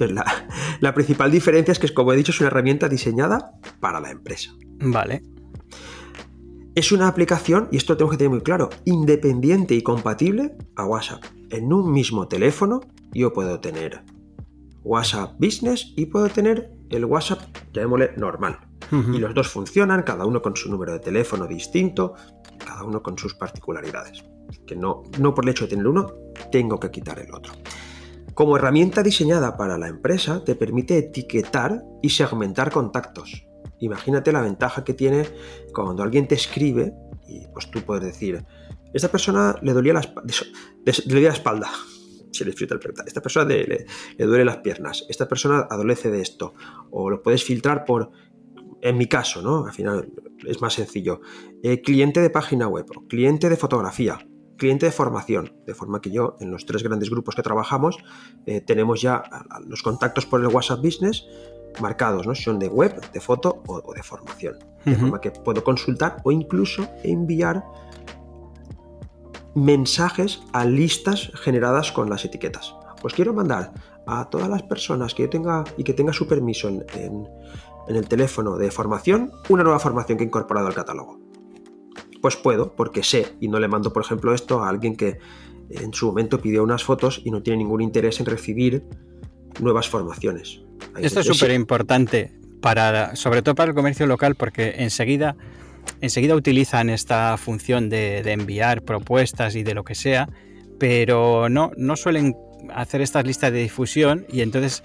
La, principal diferencia es que, como he dicho, es una herramienta diseñada para la empresa. Vale. Es una aplicación, y esto lo tengo que tener muy claro, independiente y compatible a WhatsApp. En un mismo teléfono yo puedo tener WhatsApp Business y puedo tener el WhatsApp, llamémosle normal. Y los dos funcionan, cada uno con su número de teléfono distinto, cada uno con sus particularidades. Que no, no por el hecho de tener uno, tengo que quitar el otro. Como herramienta diseñada para la empresa, te permite etiquetar y segmentar contactos. Imagínate la ventaja que tiene cuando alguien te escribe y pues tú puedes decir, esta persona le dolía la, le la espalda, [laughs] le esta persona le, duele las piernas, esta persona adolece de esto, o lo puedes filtrar por, en mi caso, ¿no? Al final es más sencillo, eh, cliente de página web, cliente de fotografía, cliente de formación, de forma que yo en los tres grandes grupos que trabajamos eh, tenemos ya los contactos por el WhatsApp Business marcados, ¿no? son de web, de foto o, de formación, de forma que puedo consultar o incluso enviar mensajes a listas generadas con las etiquetas. Pues quiero mandar a todas las personas que yo tenga y que tenga su permiso en, en el teléfono de formación una nueva formación que he incorporado al catálogo. Pues puedo, porque sé, y no le mando, por ejemplo, esto a alguien que en su momento pidió unas fotos y no tiene ningún interés en recibir nuevas formaciones. esto es súper importante, para, sobre todo para el comercio local, porque enseguida, enseguida utilizan esta función de, enviar propuestas y de lo que sea, pero no, no suelen hacer estas listas de difusión y entonces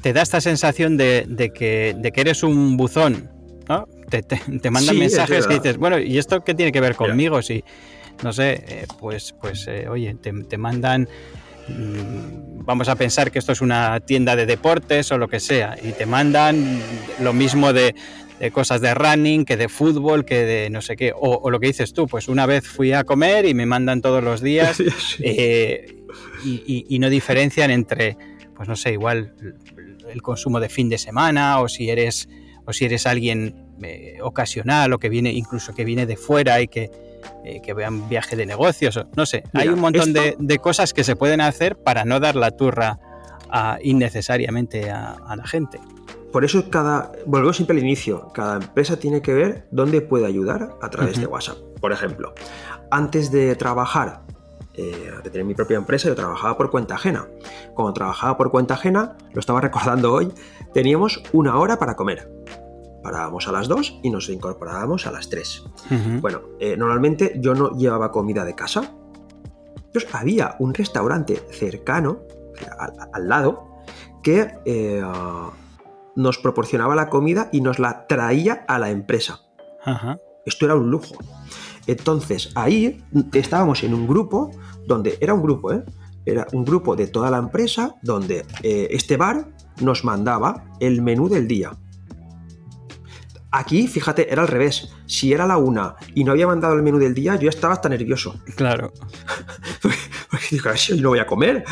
te da esta sensación de, que, de que eres un buzón, ¿no? te, mandan mensajes que dices, bueno, ¿y esto qué tiene que ver conmigo? Si, no sé, eh, pues, pues eh, oye, te, mandan, mm, vamos a pensar que esto es una tienda de deportes o lo que sea, y te mandan lo mismo de, cosas de running, que de fútbol, que de no sé qué, o, lo que dices tú, pues una vez fui a comer y me mandan todos los días [laughs] eh, y, y no diferencian entre, pues no sé, igual el consumo de fin de semana o si eres o si eres alguien eh, ocasional o que viene incluso que viene de fuera y que, eh, que vean viaje de negocios, no sé, hay un montón de, cosas que se pueden hacer para no dar la turra innecesariamente a, la gente. Por eso cada, volvemos siempre al inicio, cada empresa tiene que ver dónde puede ayudar a través de WhatsApp. Por ejemplo, antes de trabajar eh, de tener mi propia empresa, yo trabajaba por cuenta ajena. Cuando trabajaba por cuenta ajena, lo estaba [laughs] recordando hoy, teníamos una hora para comer parábamos a las 2 y nos incorporábamos a las 3. Bueno, eh, normalmente yo no llevaba comida de casa. Entonces había un restaurante cercano, al, lado, que eh, nos proporcionaba la comida y nos la traía a la empresa. Esto era un lujo. Entonces ahí estábamos en un grupo donde era un grupo, ¿eh? Era un grupo de toda la empresa donde este bar nos mandaba el menú del día Aquí, fíjate, era al revés. Si era la una y no había mandado el menú del día, yo ya estaba hasta nervioso. Claro. [laughs] porque, digo, no voy a comer.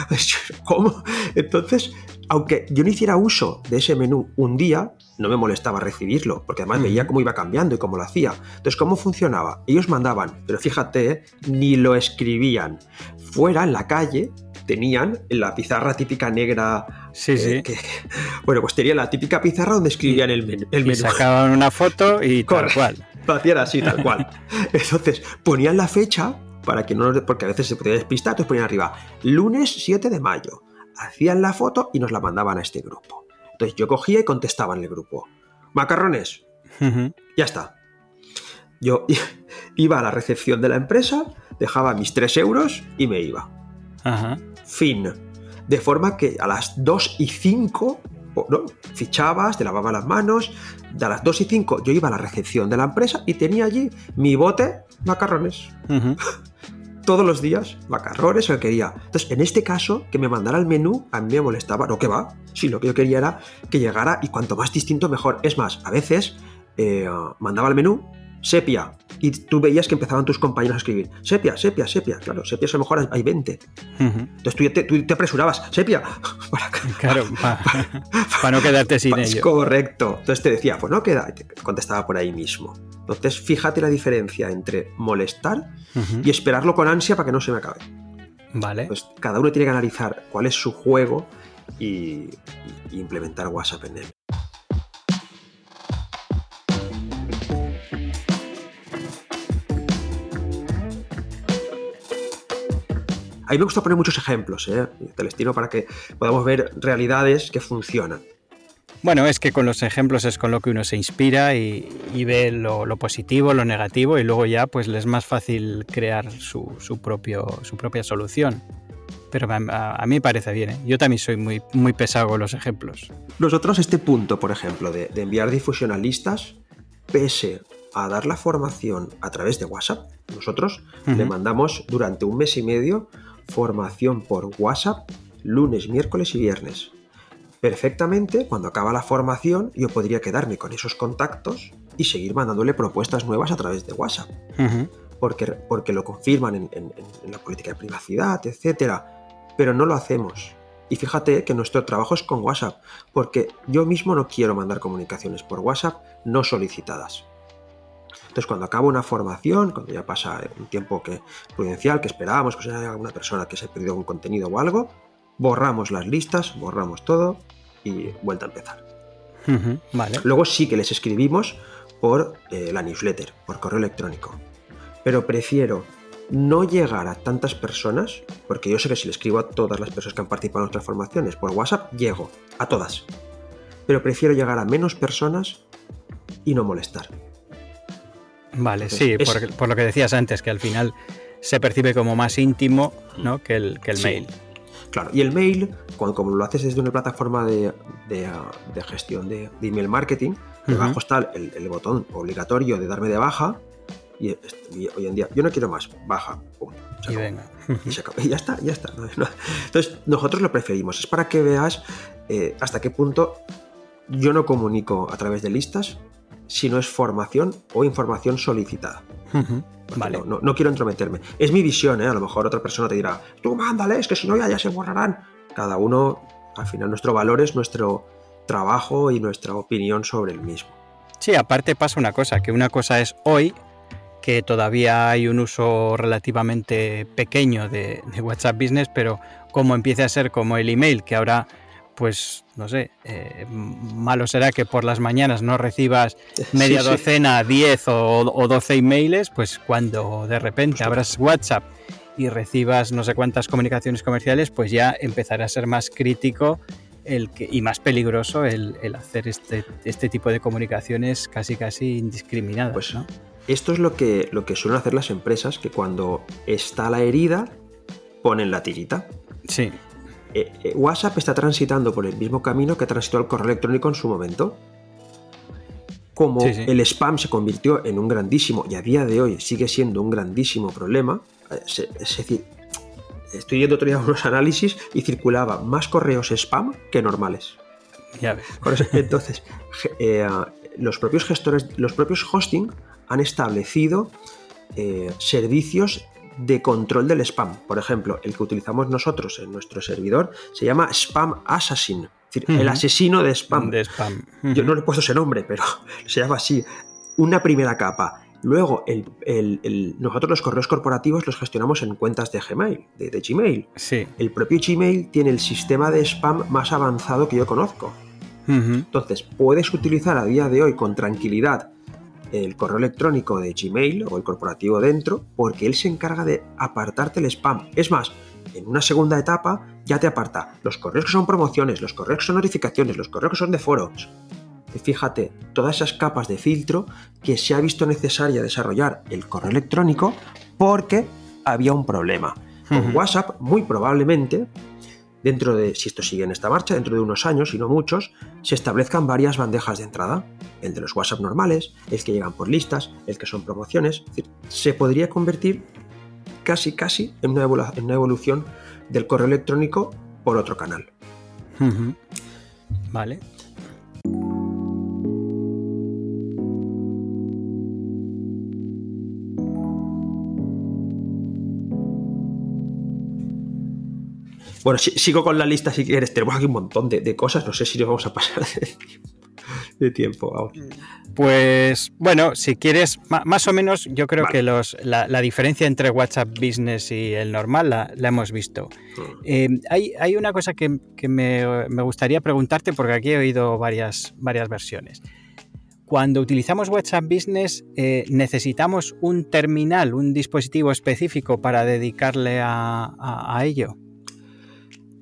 ¿Cómo? Entonces, aunque yo no hiciera uso de ese menú un día, no me molestaba recibirlo, porque además veía cómo iba cambiando y cómo lo hacía. Entonces, ¿cómo funcionaba? Ellos mandaban, pero fíjate, ni lo escribían. Fuera, en la calle, tenían la pizarra típica negra. Sí, sí. bueno, pues tenían la típica pizarra donde escribían el, menú. Y sacaban una foto y tal cual. Hacían así, tal cual. [laughs] Entonces, ponían la fecha para que no. Porque a veces se podía despistar, entonces ponían arriba, lunes 7 de mayo. Hacían la foto y nos la mandaban a este grupo. Entonces yo cogía y contestaba en el grupo. Macarrones. Ya está. Yo [laughs] iba a la recepción de la empresa, dejaba mis 3 euros y me iba. Ajá fin. De forma que a las 2 y 5, ¿no? fichabas, te lavabas las manos, de las 2 y 5 yo iba a la recepción de la empresa y tenía allí mi bote macarrones. [laughs] todos los días, macarrones, lo que quería. Entonces, en este caso, que me mandara el menú, a mí me molestaba. No, que va. Sí, lo que yo quería era que llegara y cuanto más distinto, mejor. Es más, a veces eh, mandaba el menú, sepia, y tú veías que empezaban tus compañeros a escribir, sepia, sepia, sepia. Claro, sepia a lo mejor hay 20. Entonces tú te, tú te, apresurabas, sepia. [laughs] Para, claro, [laughs] para, no quedarte sin ello. Correcto. Entonces te decía, pues no queda, te contestaba por ahí mismo. Entonces fíjate la diferencia entre molestar y esperarlo con ansia para que no se me acabe. Vale. Pues cada uno tiene que analizar cuál es su juego y, y implementar WhatsApp en él. A mí me gusta poner muchos ejemplos, ¿eh? Telestino, para que podamos ver realidades que funcionan. Bueno, es que con los ejemplos es con lo que uno se inspira y, ve lo, positivo, lo negativo y luego ya pues le es más fácil crear su, propio, su propia solución. Pero a, mí me parece bien, ¿eh? yo también soy muy, muy pesado con los ejemplos. Nosotros este punto, por ejemplo, de, enviar difusión a listas, pese a dar la formación a través de WhatsApp, nosotros le mandamos durante un mes y medio formación por WhatsApp lunes, miércoles y viernes. Perfectamente, cuando acaba la formación, yo podría quedarme con esos contactos y seguir mandándole propuestas nuevas a través de WhatsApp. porque, porque lo confirman en, la política de privacidad, etc. Pero no lo hacemos. Y fíjate que nuestro trabajo es con WhatsApp, porque yo mismo no quiero mandar comunicaciones por WhatsApp no solicitadas. Entonces, cuando acaba una formación, cuando ya pasa un tiempo que, prudencial, que esperábamos que sea alguna persona que se ha perdido un contenido o algo, borramos las listas, borramos todo y vuelta a empezar. vale. Luego sí que les escribimos por eh, la newsletter, por correo electrónico. Pero prefiero no llegar a tantas personas, porque yo sé que si le escribo a todas las personas que han participado en nuestras formaciones por WhatsApp, llego a todas. Pero prefiero llegar a menos personas y no molestar. Vale, sí, por, lo que decías antes, que al final se percibe como más íntimo ¿no? que el, que el mail. Claro, y el mail, cuando como lo haces desde una plataforma de, gestión de, email marketing, debajo está el, botón obligatorio de darme de baja. Y, hoy en día, yo no quiero más, baja. y venga. [laughs] Y, ya está, ya está. Entonces, nosotros lo preferimos. Es para que veas eh, hasta qué punto yo no comunico a través de listas, si no es formación o información solicitada. Vale. No, quiero entrometerme. Es mi visión, ¿eh? A lo mejor otra persona te dirá, tú mándales, que si no ya, ya se borrarán. Cada uno, al final, nuestro valor es nuestro trabajo y nuestra opinión sobre el mismo. Sí, aparte pasa una cosa, que una cosa es hoy, que todavía hay un uso relativamente pequeño de, de WhatsApp Business, pero como empieza a ser como el email, que ahora pues no sé, eh, malo será que por las mañanas no recibas media docena, 10 o, 12 emails, pues cuando de repente abras WhatsApp y recibas no sé cuántas comunicaciones comerciales, pues ya empezará a ser más crítico el que, y más peligroso el, hacer este, este, tipo de comunicaciones casi casi indiscriminadas. Pues, Esto es lo que, lo que suelen hacer las empresas, que cuando está la herida, ponen la tirita. Sí. Eh, eh, WhatsApp está transitando por el mismo camino que transitó el correo electrónico en su momento. Como el spam se convirtió en un grandísimo, y a día de hoy sigue siendo un grandísimo problema, eh, es, decir, estoy viendo otro día unos análisis y circulaba más correos spam que normales. Ya ves. Entonces, los propios gestores, los propios hosting han establecido servicios de control del spam. Por ejemplo, el que utilizamos nosotros en nuestro servidor se llama Spam Assassin, es decir, el asesino de spam. De spam. Yo no le he puesto ese nombre, pero [laughs] se llama así. Una primera capa. Luego, nosotros los correos corporativos los gestionamos en cuentas de Gmail, de, de, Gmail. Sí. El propio Gmail tiene el sistema de spam más avanzado que yo conozco. Entonces, puedes utilizar a día de hoy con tranquilidad el correo electrónico de Gmail o el corporativo dentro, porque él se encarga de apartarte el spam. Es más, en una segunda etapa ya te aparta los correos que son promociones, los correos que son notificaciones, los correos que son de foros. Fíjate, todas esas capas de filtro que se ha visto necesaria desarrollar el correo electrónico porque había un problema. Con WhatsApp, muy probablemente, dentro de, si esto sigue en esta marcha, dentro de unos años y no muchos, se establezcan varias bandejas de entrada. El de los WhatsApp normales, el que llegan por listas, el que son promociones. Se podría convertir casi, casi en una evolución del correo electrónico por otro canal. Vale. Bueno, sigo con la lista si quieres. Tenemos aquí un montón de, cosas. No sé si nos vamos a pasar de, tiempo. Pues bueno, si quieres, más o menos, yo creo que los, la, diferencia entre WhatsApp Business y el normal la, hemos visto. Mm. Eh, hay, una cosa que, me, gustaría preguntarte, porque aquí he oído varias, varias versiones. Cuando utilizamos WhatsApp Business, eh, necesitamos un terminal, un dispositivo específico para dedicarle a ello.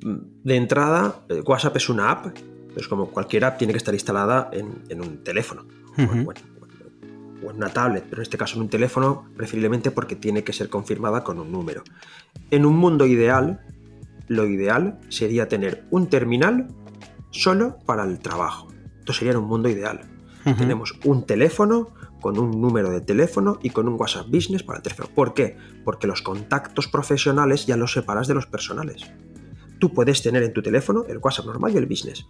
De entrada, WhatsApp es una app, pues como cualquier app tiene que estar instalada en, un teléfono o, en una tablet, pero en este caso en un teléfono preferiblemente porque tiene que ser confirmada con un número. En un mundo ideal, lo ideal sería tener un terminal solo para el trabajo. Esto sería un mundo ideal. Tenemos un teléfono con un número de teléfono y con un WhatsApp Business para el teléfono. ¿Por qué? Porque los contactos profesionales ya los separas de los personales tú puedes tener en tu teléfono el WhatsApp normal y el business.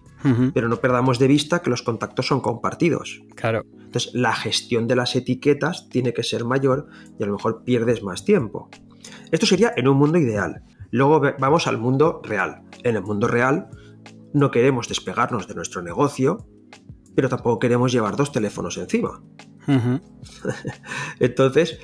Pero no perdamos de vista que los contactos son compartidos. Claro. Entonces, la gestión de las etiquetas tiene que ser mayor y a lo mejor pierdes más tiempo. Esto sería en un mundo ideal. Luego vamos al mundo real. En el mundo real no queremos despegarnos de nuestro negocio, pero tampoco queremos llevar dos teléfonos encima. [laughs] Entonces,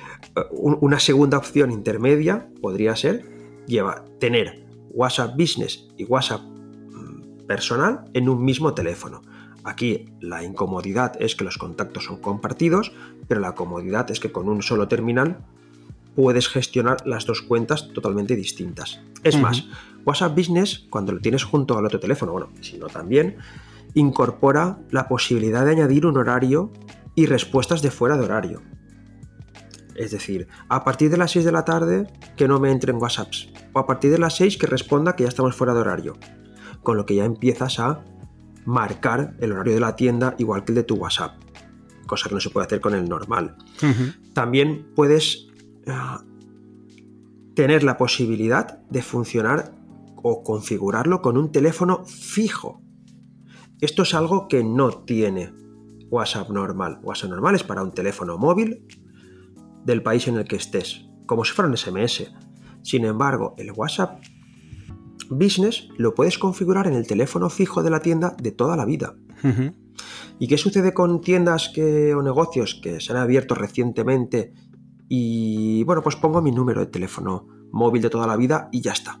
una segunda opción intermedia podría ser llevar, tener WhatsApp Business y WhatsApp mm, personal en un mismo teléfono. Aquí la incomodidad es que los contactos son compartidos, pero la comodidad es que con un solo terminal puedes gestionar las dos cuentas totalmente distintas. Es más, WhatsApp Business, cuando lo tienes junto al otro teléfono, bueno, si no también, incorpora la posibilidad de añadir un horario y respuestas de fuera de horario. Es decir, a partir de las 6 de la tarde que no me entren WhatsApps. O a partir de las 6 que responda que ya estamos fuera de horario. Con lo que ya empiezas a marcar el horario de la tienda igual que el de tu WhatsApp. Cosa que no se puede hacer con el normal. También puedes ah, tener la posibilidad de funcionar o configurarlo con un teléfono fijo. Esto es algo que no tiene WhatsApp normal. WhatsApp normal es para un teléfono móvil del país en el que estés, como si fuera un SMS. Sin embargo, el WhatsApp Business lo puedes configurar en el teléfono fijo de la tienda de toda la vida. ¿Y qué sucede con tiendas que, o negocios que se han abierto recientemente? Y bueno, pues pongo mi número de teléfono móvil de toda la vida y ya está.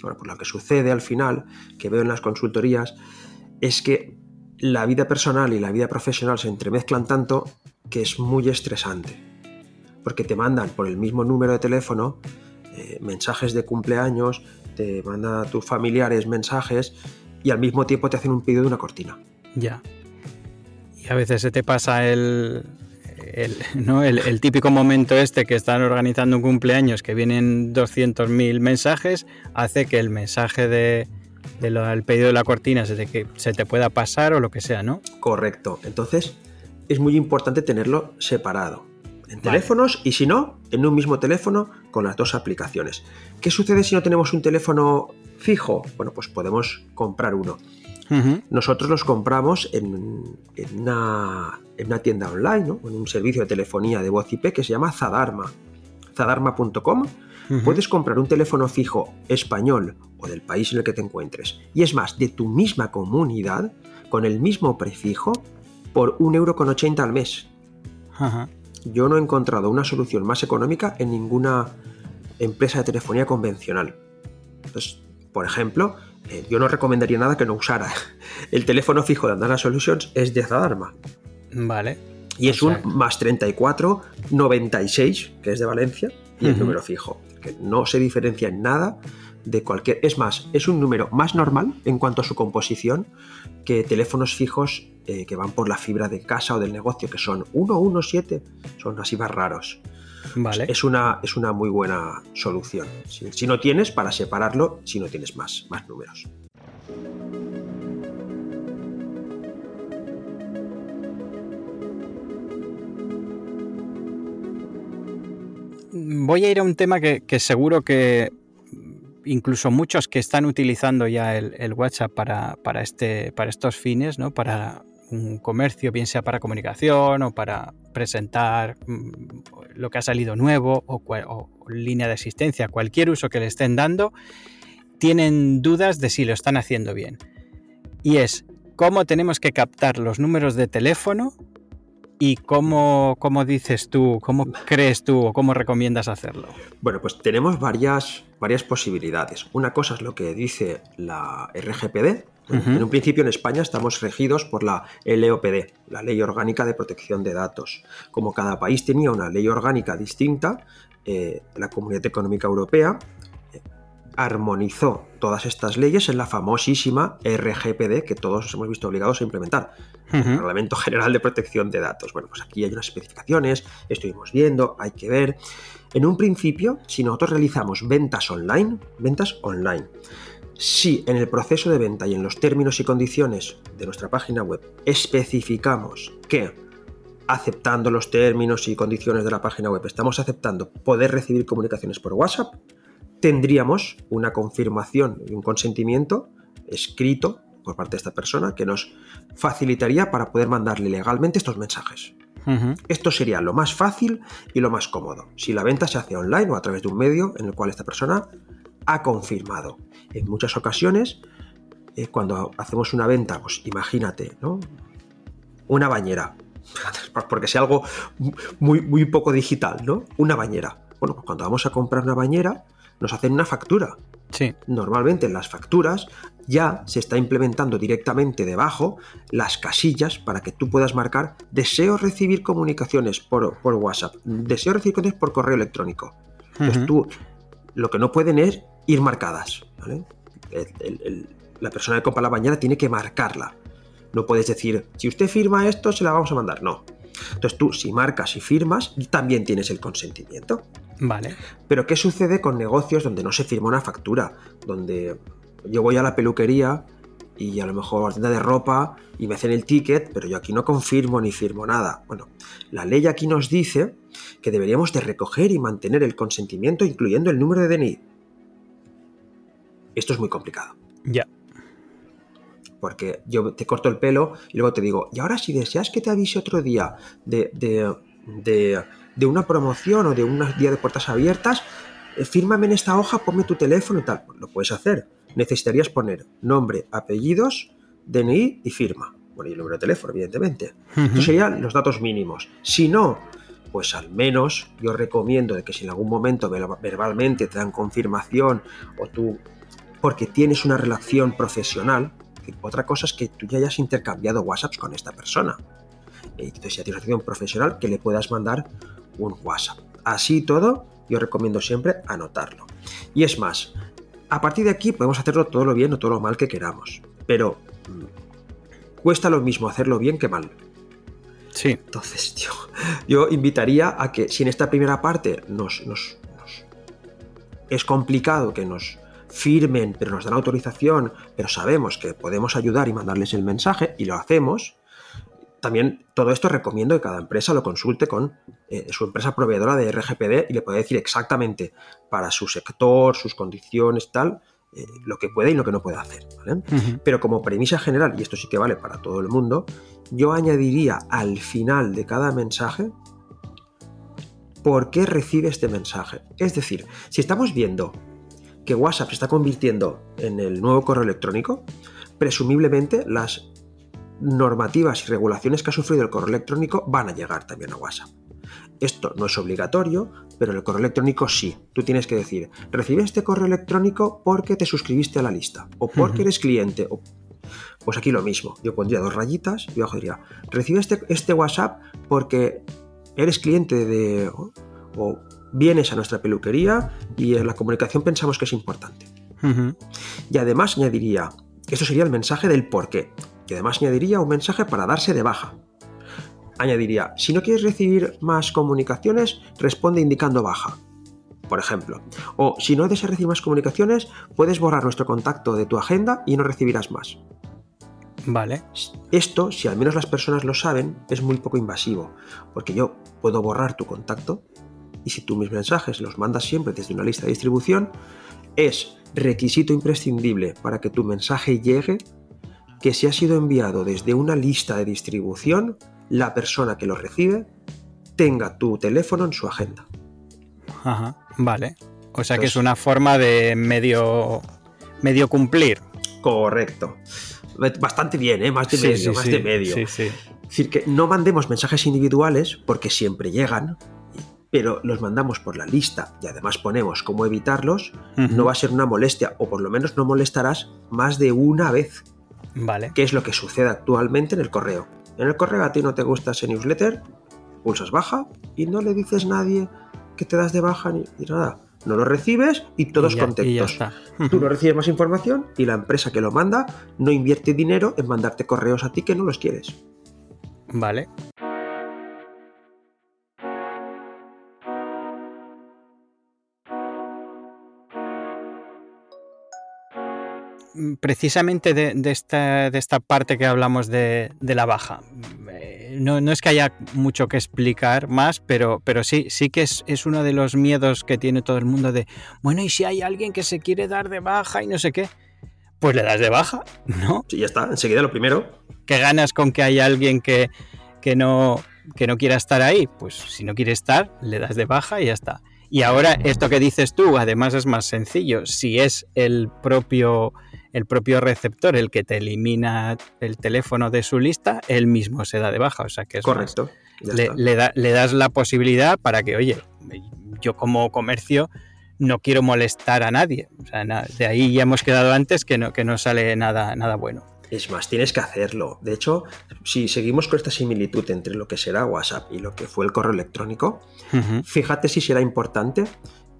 Bueno, pues lo que sucede al final, que veo en las consultorías, es que la vida personal y la vida profesional se entremezclan tanto que es muy estresante porque te mandan por el mismo número de teléfono eh, mensajes de cumpleaños, te mandan a tus familiares mensajes y al mismo tiempo te hacen un pedido de una cortina. Ya. Y a veces se te pasa el, el, [laughs] típico momento este que están organizando un cumpleaños que vienen 200.000 mensajes, hace que el mensaje de, del pedido de la cortina se te, se te pueda pasar o lo que sea, ¿no? Correcto. Entonces es muy importante tenerlo separado en teléfonos y si no, en un mismo teléfono con las dos aplicaciones. ¿Qué sucede si no tenemos un teléfono fijo? Bueno, pues podemos comprar uno. Nosotros los compramos en, una, tienda online, en un servicio de telefonía de voz IP que se llama Zadarma. Zadarma.com. Puedes comprar un teléfono fijo español o del país en el que te encuentres. Y es más, de tu misma comunidad, con el mismo prefijo, por 1,80€ al mes. Ajá yo no he encontrado una solución más económica en ninguna empresa de telefonía convencional. Entonces, por ejemplo, eh, yo no recomendaría nada que no usara. [laughs] El teléfono fijo de Andana Solutions es de Zadarma. Vale. Y es un más 34 96, que es de Valencia, y el número fijo, que no se diferencia en nada de cualquier... Es más, es un número más normal en cuanto a su composición que teléfonos fijos eh, que van por la fibra de casa o del negocio, que son 117, son así más raros. Vale. Es una, es una muy buena solución. Si, no tienes, para separarlo, si no tienes más, más números. voy a ir a un tema que, seguro que incluso muchos que están utilizando ya el, WhatsApp para, este, para estos fines, ¿no? Para un comercio, bien sea para comunicación o para presentar mm, lo que ha salido nuevo o, o, línea de asistencia, cualquier uso que le estén dando, tienen dudas de si lo están haciendo bien. Y es cómo tenemos que captar los números de teléfono y cómo, cómo dices tú, cómo crees tú o cómo recomiendas hacerlo. Bueno, pues tenemos varias, varias posibilidades. Una cosa es lo que dice la RGPD, en un principio en España estamos regidos por la LOPD, la Ley Orgánica de Protección de Datos. Como cada país tenía una ley orgánica distinta, eh, la Comunidad Económica Europea armonizó todas estas leyes en la famosísima RGPD que todos nos hemos visto obligados a implementar, el Reglamento General de Protección de Datos. Bueno, pues aquí hay unas especificaciones, estuvimos viendo, hay que ver. En un principio, si nosotros realizamos ventas online, ventas online, si en el proceso de venta y en los términos y condiciones de nuestra página web especificamos que aceptando los términos y condiciones de la página web estamos aceptando poder recibir comunicaciones por WhatsApp, tendríamos una confirmación y un consentimiento escrito por parte de esta persona que nos facilitaría para poder mandarle legalmente estos mensajes. Esto sería lo más fácil y lo más cómodo. Si la venta se hace online o a través de un medio en el cual esta persona ha confirmado. En muchas ocasiones, eh, cuando hacemos una venta, pues imagínate, ¿no? Una bañera, [laughs] porque sea algo muy, muy poco digital, ¿no? Una bañera. Bueno, pues cuando vamos a comprar una bañera, nos hacen una factura. Sí. Normalmente en las facturas ya se está implementando directamente debajo las casillas para que tú puedas marcar deseo recibir comunicaciones por, WhatsApp, deseo recibir comunicaciones por correo electrónico. Pues tú lo que no pueden es ir marcadas. la persona que compra la bañera tiene que marcarla. No puedes decir, si usted firma esto, se la vamos a mandar. No. Entonces tú, si marcas y firmas, también tienes el consentimiento. Vale. Pero ¿qué sucede con negocios donde no se firma una factura? Donde yo voy a la peluquería y a lo mejor a la tienda de ropa y me hacen el ticket, pero yo aquí no confirmo ni firmo nada. Bueno, la ley aquí nos dice que deberíamos de recoger y mantener el consentimiento incluyendo el número de DNI. Esto es muy complicado. Ya. Porque yo te corto el pelo y luego te digo, y ahora si deseas que te avise otro día de, de, una promoción o de un día de puertas abiertas, eh, fírmame en esta hoja, ponme tu teléfono y tal. Pues lo puedes hacer. Necesitarías poner nombre, apellidos, DNI y firma. Bueno, y el número de teléfono, evidentemente. Estos serían los datos mínimos. Si no, pues al menos yo recomiendo de que si en algún momento verbalmente te dan confirmación o tú, porque tienes una relación profesional, otra cosa es que tú ya hayas intercambiado WhatsApps con esta persona. Entonces, si tienes una profesional, que le puedas mandar un WhatsApp. Así todo, yo recomiendo siempre anotarlo. Y es más, a partir de aquí podemos hacerlo todo lo bien o todo lo mal que queramos, pero mm, cuesta lo mismo hacerlo bien que mal. Sí. Entonces, [laughs] yo, yo invitaría a que si en esta primera parte nos, es complicado que nos firmen, pero nos dan autorización, pero sabemos que podemos ayudar y mandarles el mensaje y lo hacemos, también todo esto recomiendo que cada empresa lo consulte con eh, su empresa proveedora de RGPD y le puede decir exactamente para su sector, sus condiciones, tal, eh, lo que puede y lo que no puede hacer. Pero como premisa general, y esto sí que vale para todo el mundo, yo añadiría al final de cada mensaje por qué recibe este mensaje. Es decir, si estamos viendo que WhatsApp se está convirtiendo en el nuevo correo electrónico, presumiblemente las normativas y regulaciones que ha sufrido el correo electrónico van a llegar también a WhatsApp. Esto no es obligatorio, pero el correo electrónico sí. Tú tienes que decir, recibe este correo electrónico porque te suscribiste a la lista o porque eres cliente. Pues aquí lo mismo. Yo pondría dos rayitas y abajo diría, recibe este, este WhatsApp porque eres cliente de... O, vienes a nuestra peluquería y en la comunicación pensamos que es importante. Y además añadiría, esto sería el mensaje del por qué. Y además añadiría un mensaje para darse de baja. Añadiría, si no quieres recibir más comunicaciones, responde indicando baja. Por ejemplo. O si no deseas recibir más comunicaciones, puedes borrar nuestro contacto de tu agenda y no recibirás más. Vale. Esto, si al menos las personas lo saben, es muy poco invasivo, porque yo puedo borrar tu contacto y si tú mis mensajes los mandas siempre desde una lista de distribución, es requisito imprescindible para que tu mensaje llegue que si ha sido enviado desde una lista de distribución, la persona que lo recibe tenga tu teléfono en su agenda. Ajá, vale. O sea que es una forma de medio, medio cumplir. Correcto. Bastante bien, ¿eh? Más de medio, más de medio. Sí, sí. Es decir, que no mandemos mensajes individuales porque siempre llegan, pero los mandamos por la lista y además ponemos cómo evitarlos, no va a ser una molestia, o por lo menos no molestarás más de una vez. Vale. ¿Qué es lo que sucede actualmente en el correo? En el correo a ti no te gusta ese newsletter, pulsas baja y no le dices a nadie que te das de baja ni, nada. No lo recibes y todos Y ya- y ya contentos. está. Tú no recibes más información y la empresa que lo manda no invierte dinero en mandarte correos a ti que no los quieres. Vale. Precisamente de, de esta, de esta parte que hablamos de, de la baja. eh, No, no es que haya mucho que explicar más, pero, pero sí, sí que es, es uno de los miedos que tiene todo el mundo de, bueno, ¿y si hay alguien que se quiere dar de baja y no sé qué? Pues le das de baja, [laughs] ¿no? Sí, ya está. Enseguida lo primero, ¿Qué ganas con que haya alguien que, que, no, que no quiera estar ahí? Pues si no quiere estar, le das de baja y ya está. Y ahora esto que dices tú, además es más sencillo. Si es el propio, el propio receptor el que te elimina el teléfono de su lista, él mismo se da de baja. O sea que es correcto. le, da- le das la posibilidad para que, oye, yo como comercio no quiero molestar a nadie. O sea, na- de ahí ya hemos quedado antes que no, que no sale nada, nada bueno. Es más, tienes que hacerlo. De hecho, si seguimos con esta similitud entre lo que será WhatsApp y lo que fue el correo electrónico, fíjate si será importante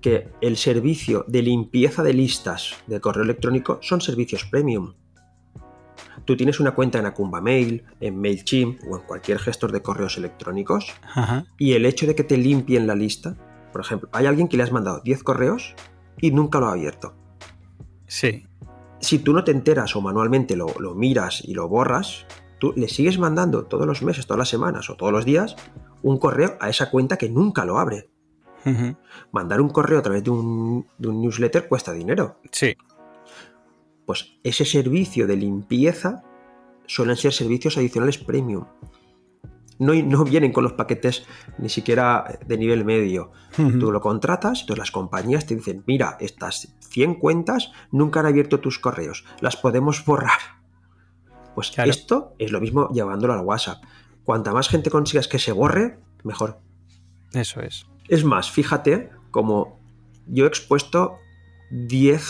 que el servicio de limpieza de listas de correo electrónico son servicios premium. Tú tienes una cuenta en Akumba Mail, en MailChimp o en cualquier gestor de correos electrónicos y el hecho de que te limpien la lista, por ejemplo, hay alguien que le has mandado 10 correos y nunca lo ha abierto. Sí. Si tú no te enteras o manualmente lo, lo miras y lo borras, tú le sigues mandando todos los meses, todas las semanas o todos los días un correo a esa cuenta que nunca lo abre. Mandar un correo a través de un, de un newsletter cuesta dinero. Sí. Pues ese servicio de limpieza suelen ser servicios adicionales premium. No, no vienen con los paquetes ni siquiera de nivel medio. Tú lo contratas, entonces las compañías te dicen, mira, estas 100 cuentas nunca han abierto tus correos, las podemos borrar. Pues Claro. esto es lo mismo llevándolo al WhatsApp. Cuanta más gente consigas que se borre, mejor. Eso es. Es más, fíjate como yo he expuesto 10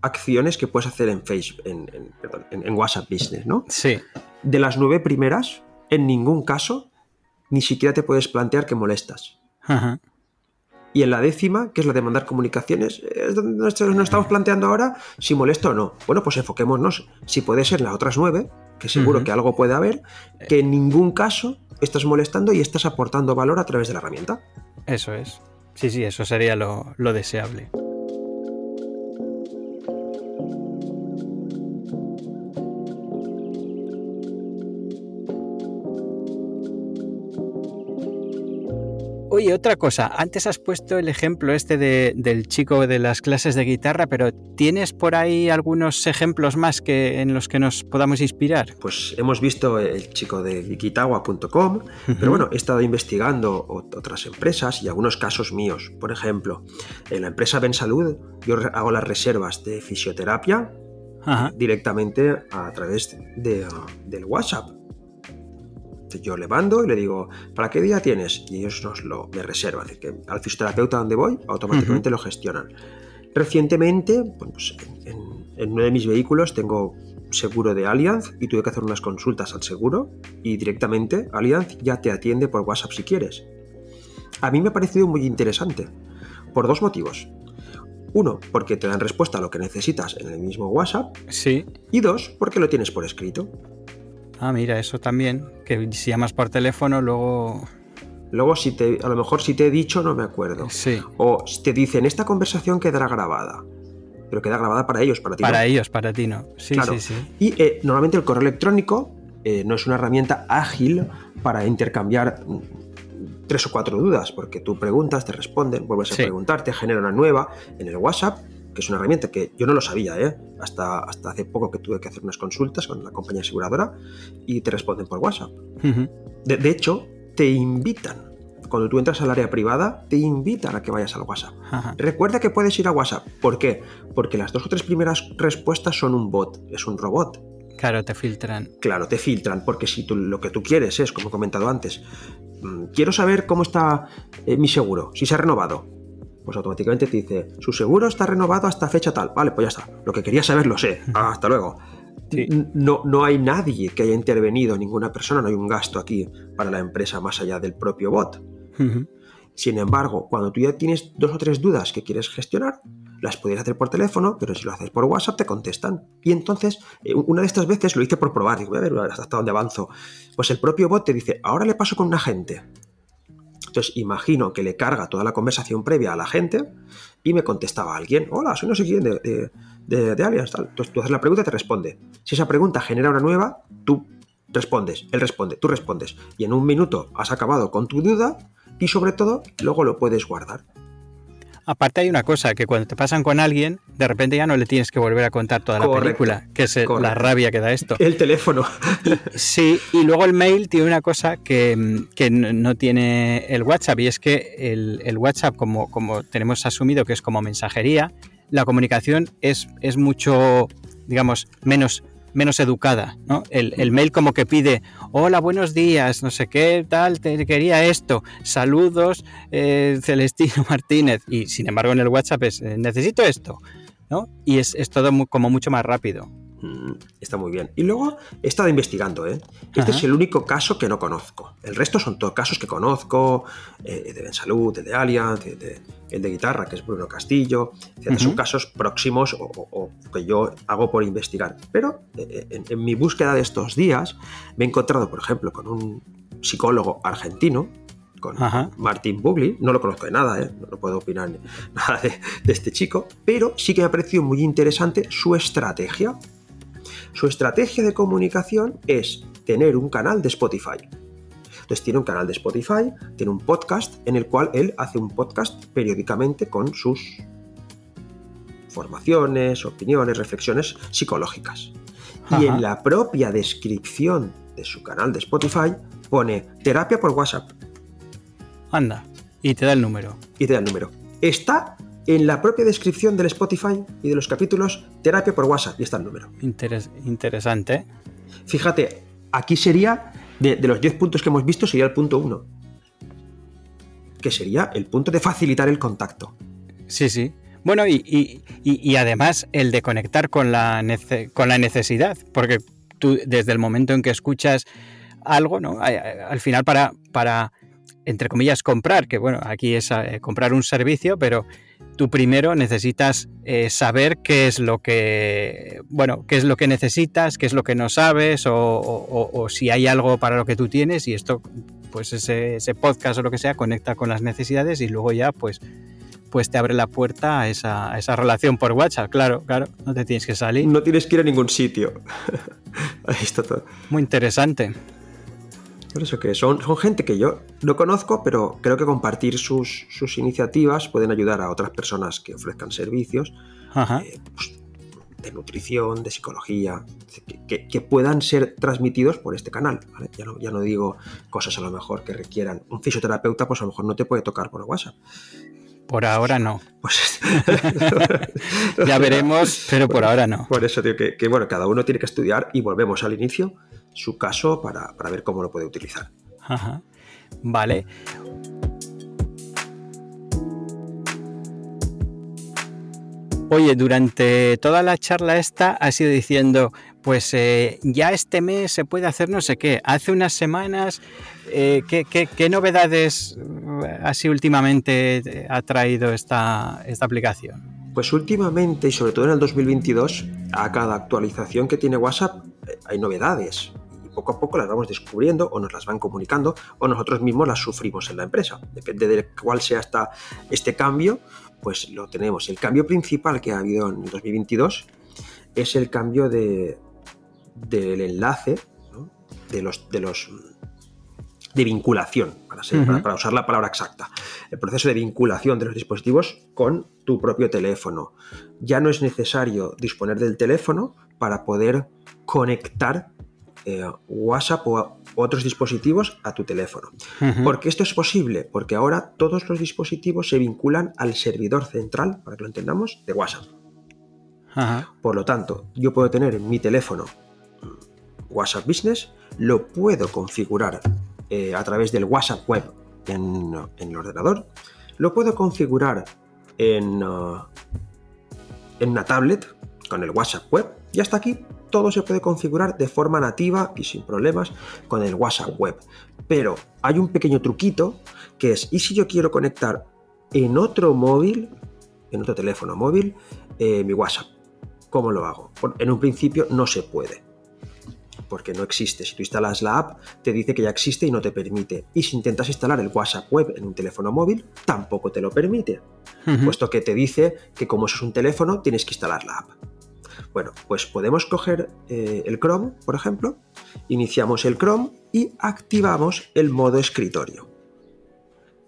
acciones que puedes hacer en Facebook, en, en- perdón, en- en WhatsApp Business, ¿no? Sí. De las nueve primeras, en ningún caso, ni siquiera te puedes plantear que molestas. Ajá. Y en la décima, que es la de mandar comunicaciones, es donde nos nos estamos planteando ahora si molesta o no. Bueno, pues enfoquémonos si puede ser las otras nueve, que seguro que algo puede haber, que en ningún caso estás molestando y estás aportando valor a través de la herramienta. Eso es. Sí, sí, eso sería lo, lo deseable. Oye, otra cosa, antes has puesto el ejemplo este de- del chico de las clases de guitarra, pero ¿tienes por ahí algunos ejemplos más que, en los que nos podamos inspirar? Pues hemos visto el chico de Wikitawa.com, pero bueno, he estado investigando ot- otras empresas y algunos casos míos. Por ejemplo, en la empresa Bensalud, yo hago las reservas de fisioterapia Ajá. directamente a través de, del WhatsApp. Yo le mando y le digo, ¿para qué día tienes? Y ellos nos lo me reservan. Es decir, que al fisioterapeuta donde voy, automáticamente lo gestionan. Recientemente, pues en, en- en uno de mis vehículos tengo seguro de Allianz y tuve que hacer unas consultas al seguro y directamente Allianz ya te atiende por WhatsApp si quieres. A mí me ha parecido muy interesante, por dos motivos. Uno, porque te dan respuesta a lo que necesitas en el mismo WhatsApp Sí. y dos, porque lo tienes por escrito. Ah, mira, eso también. Que si llamas por teléfono, luego. Luego, si te, a lo mejor si te he dicho, no me acuerdo. Sí. O si te dicen, esta conversación quedará grabada. Pero queda grabada para ellos, para ti. no. Para ellos, para ti no. Sí, Claro. sí, sí. Y eh, normalmente el correo electrónico eh, no es una herramienta ágil para intercambiar mm, tres o cuatro dudas, porque tú preguntas, te responden, vuelves a preguntar, te genera una nueva en el WhatsApp, que es una herramienta que yo no lo sabía, ¿eh? hasta, hasta hace poco que tuve que hacer unas consultas con la compañía aseguradora y te responden por WhatsApp. de, hecho, te invitan. Cuando tú entras al área privada, te invitan a que vayas al WhatsApp. Recuerda que puedes ir a WhatsApp. ¿Por qué? Porque las dos o tres primeras respuestas son un bot, es un robot. Claro, te filtran. Claro, te filtran, porque si tú, lo que tú quieres es, como he comentado antes, mm, quiero saber cómo está eh, mi seguro, si se ha renovado pues automáticamente te dice, su seguro está renovado hasta fecha tal. Vale, pues ya está. Lo que quería saber lo sé. [laughs] Hasta luego. No, no hay nadie que haya intervenido, ninguna persona, no hay un gasto aquí para la empresa más allá del propio bot. Sin embargo, cuando tú ya tienes dos o tres dudas que quieres gestionar, las podrías hacer por teléfono, pero si lo haces por WhatsApp te contestan. Y entonces, eh, una de estas veces lo hice por probar, digo, voy a ver hasta dónde avanzo. Pues el propio bot te dice, ahora le paso con un agente. Entonces imagino que le carga toda la conversación previa a la gente y me contestaba alguien, hola, soy no sé quién de, de, tal. Entonces tú haces la pregunta y te responde. Si esa pregunta genera una nueva, tú respondes, él responde, tú respondes. Y en un minuto has acabado con tu duda y sobre todo luego lo puedes guardar. Aparte hay una cosa, que cuando te pasan con alguien, de repente ya no le tienes que volver a contar toda la película, que es la rabia que da esto. El teléfono. sí, y luego el mail tiene una cosa que, no tiene el WhatsApp, y es que el, WhatsApp, como, como tenemos asumido que es como mensajería, la comunicación es, es mucho, digamos, menos menos educada, ¿no? El, mail como que pide, hola, buenos días, no sé qué, tal, te quería esto, saludos, eh, Celestino [laughs] Martínez, y sin embargo en el WhatsApp es, eh, necesito esto, ¿no? Y es, es todo como mucho más rápido. Mm, está muy bien. Y luego he estado investigando, ¿eh? Este es el único caso que no conozco. El resto son todos casos que conozco, eh, de Bensalud, de Allianz, el de guitarra, que es Bruno Castillo, Son casos próximos o, que yo hago por investigar. Pero eh, en, mi búsqueda de estos días me he encontrado, por ejemplo, con un psicólogo argentino, con Martin Bugli. No lo conozco de nada, ¿eh? no, puedo opinar [laughs] nada de, de, este chico, pero sí que me ha parecido muy interesante su estrategia su estrategia de comunicación es tener un canal de Spotify. Entonces tiene un canal de Spotify, tiene un podcast en el cual él hace un podcast periódicamente con sus formaciones, opiniones, reflexiones psicológicas. Y en la propia descripción de su canal de Spotify pone terapia por WhatsApp. Anda, y te da el número. Y te da el número. Está en la propia descripción del Spotify y de los capítulos, terapia por WhatsApp, y está el número. interesante. Fíjate, aquí sería, de, los 10 puntos que hemos visto, sería el punto 1. Que sería el punto de facilitar el contacto. Sí, sí. Bueno, y, además el de conectar con la, con la necesidad, porque tú desde el momento en que escuchas algo, ¿no? Al final para, para entre comillas, comprar, que bueno, aquí es eh, comprar un servicio, pero tú primero necesitas eh, saber qué es lo que, bueno, qué es lo que necesitas, qué es lo que no sabes, o, si hay algo para lo que tú tienes, y esto, pues ese, podcast o lo que sea, conecta con las necesidades y luego ya, pues, pues te abre la puerta a esa, a esa relación por WhatsApp, claro, claro, no te tienes que salir. No tienes que ir a ningún sitio. [laughs] Ahí está todo. Muy interesante. Por eso que son, son gente que yo no conozco, pero creo que compartir sus, iniciativas pueden ayudar a otras personas que ofrezcan servicios eh, pues, de nutrición, de psicología, que, puedan ser transmitidos por este canal. Ya, no, ya no digo cosas a lo mejor que requieran. Un fisioterapeuta, pues a lo mejor no te puede tocar por WhatsApp. Por ahora no. Pues, [laughs] ya veremos, pero por ahora no. Por eso digo que, que, bueno, cada uno tiene que estudiar y volvemos al inicio su caso para, ver cómo lo puede utilizar. Vale. Oye, durante toda la charla esta has ido diciendo, pues eh, ya este mes se puede hacer no sé qué. Hace unas semanas, eh, ¿qué, novedades eh, así últimamente ha traído esta, esta aplicación? Pues últimamente, y sobre todo en el 2022, a cada actualización que tiene WhatsApp hay novedades poco a poco las vamos descubriendo o nos las van comunicando o nosotros mismos las sufrimos en la empresa. Depende de cuál sea esta, este cambio, pues lo tenemos. El cambio principal que ha habido en 2022 es el cambio de, del enlace de, los, de los de vinculación, para, para, usar la palabra exacta. El proceso de vinculación de los dispositivos con tu propio teléfono. Ya no es necesario disponer del teléfono para poder conectar eh, WhatsApp o otros dispositivos a tu teléfono. ¿Por qué esto es posible? Porque ahora todos los dispositivos se vinculan al servidor central, para que lo entendamos, de WhatsApp. Por lo tanto, yo puedo tener en mi teléfono mm, WhatsApp Business, lo puedo configurar eh, a través del WhatsApp Web en, el ordenador, lo puedo configurar en, uh, en una tablet con el WhatsApp Web y hasta aquí todo se puede configurar de forma nativa y sin problemas con el WhatsApp Web. Pero hay un pequeño truquito que es, ¿y si yo quiero conectar en otro móvil, en otro teléfono móvil, eh, mi WhatsApp? ¿Cómo lo hago? En un principio no se puede porque no existe. Si tú instalas la app, te dice que ya existe y no te permite. Y si intentas instalar el WhatsApp web en un teléfono móvil, tampoco te lo permite, puesto que te dice que como eso es un teléfono, tienes que instalar la app. Bueno, pues podemos coger eh, el Chrome, por ejemplo, iniciamos el Chrome y activamos el modo escritorio.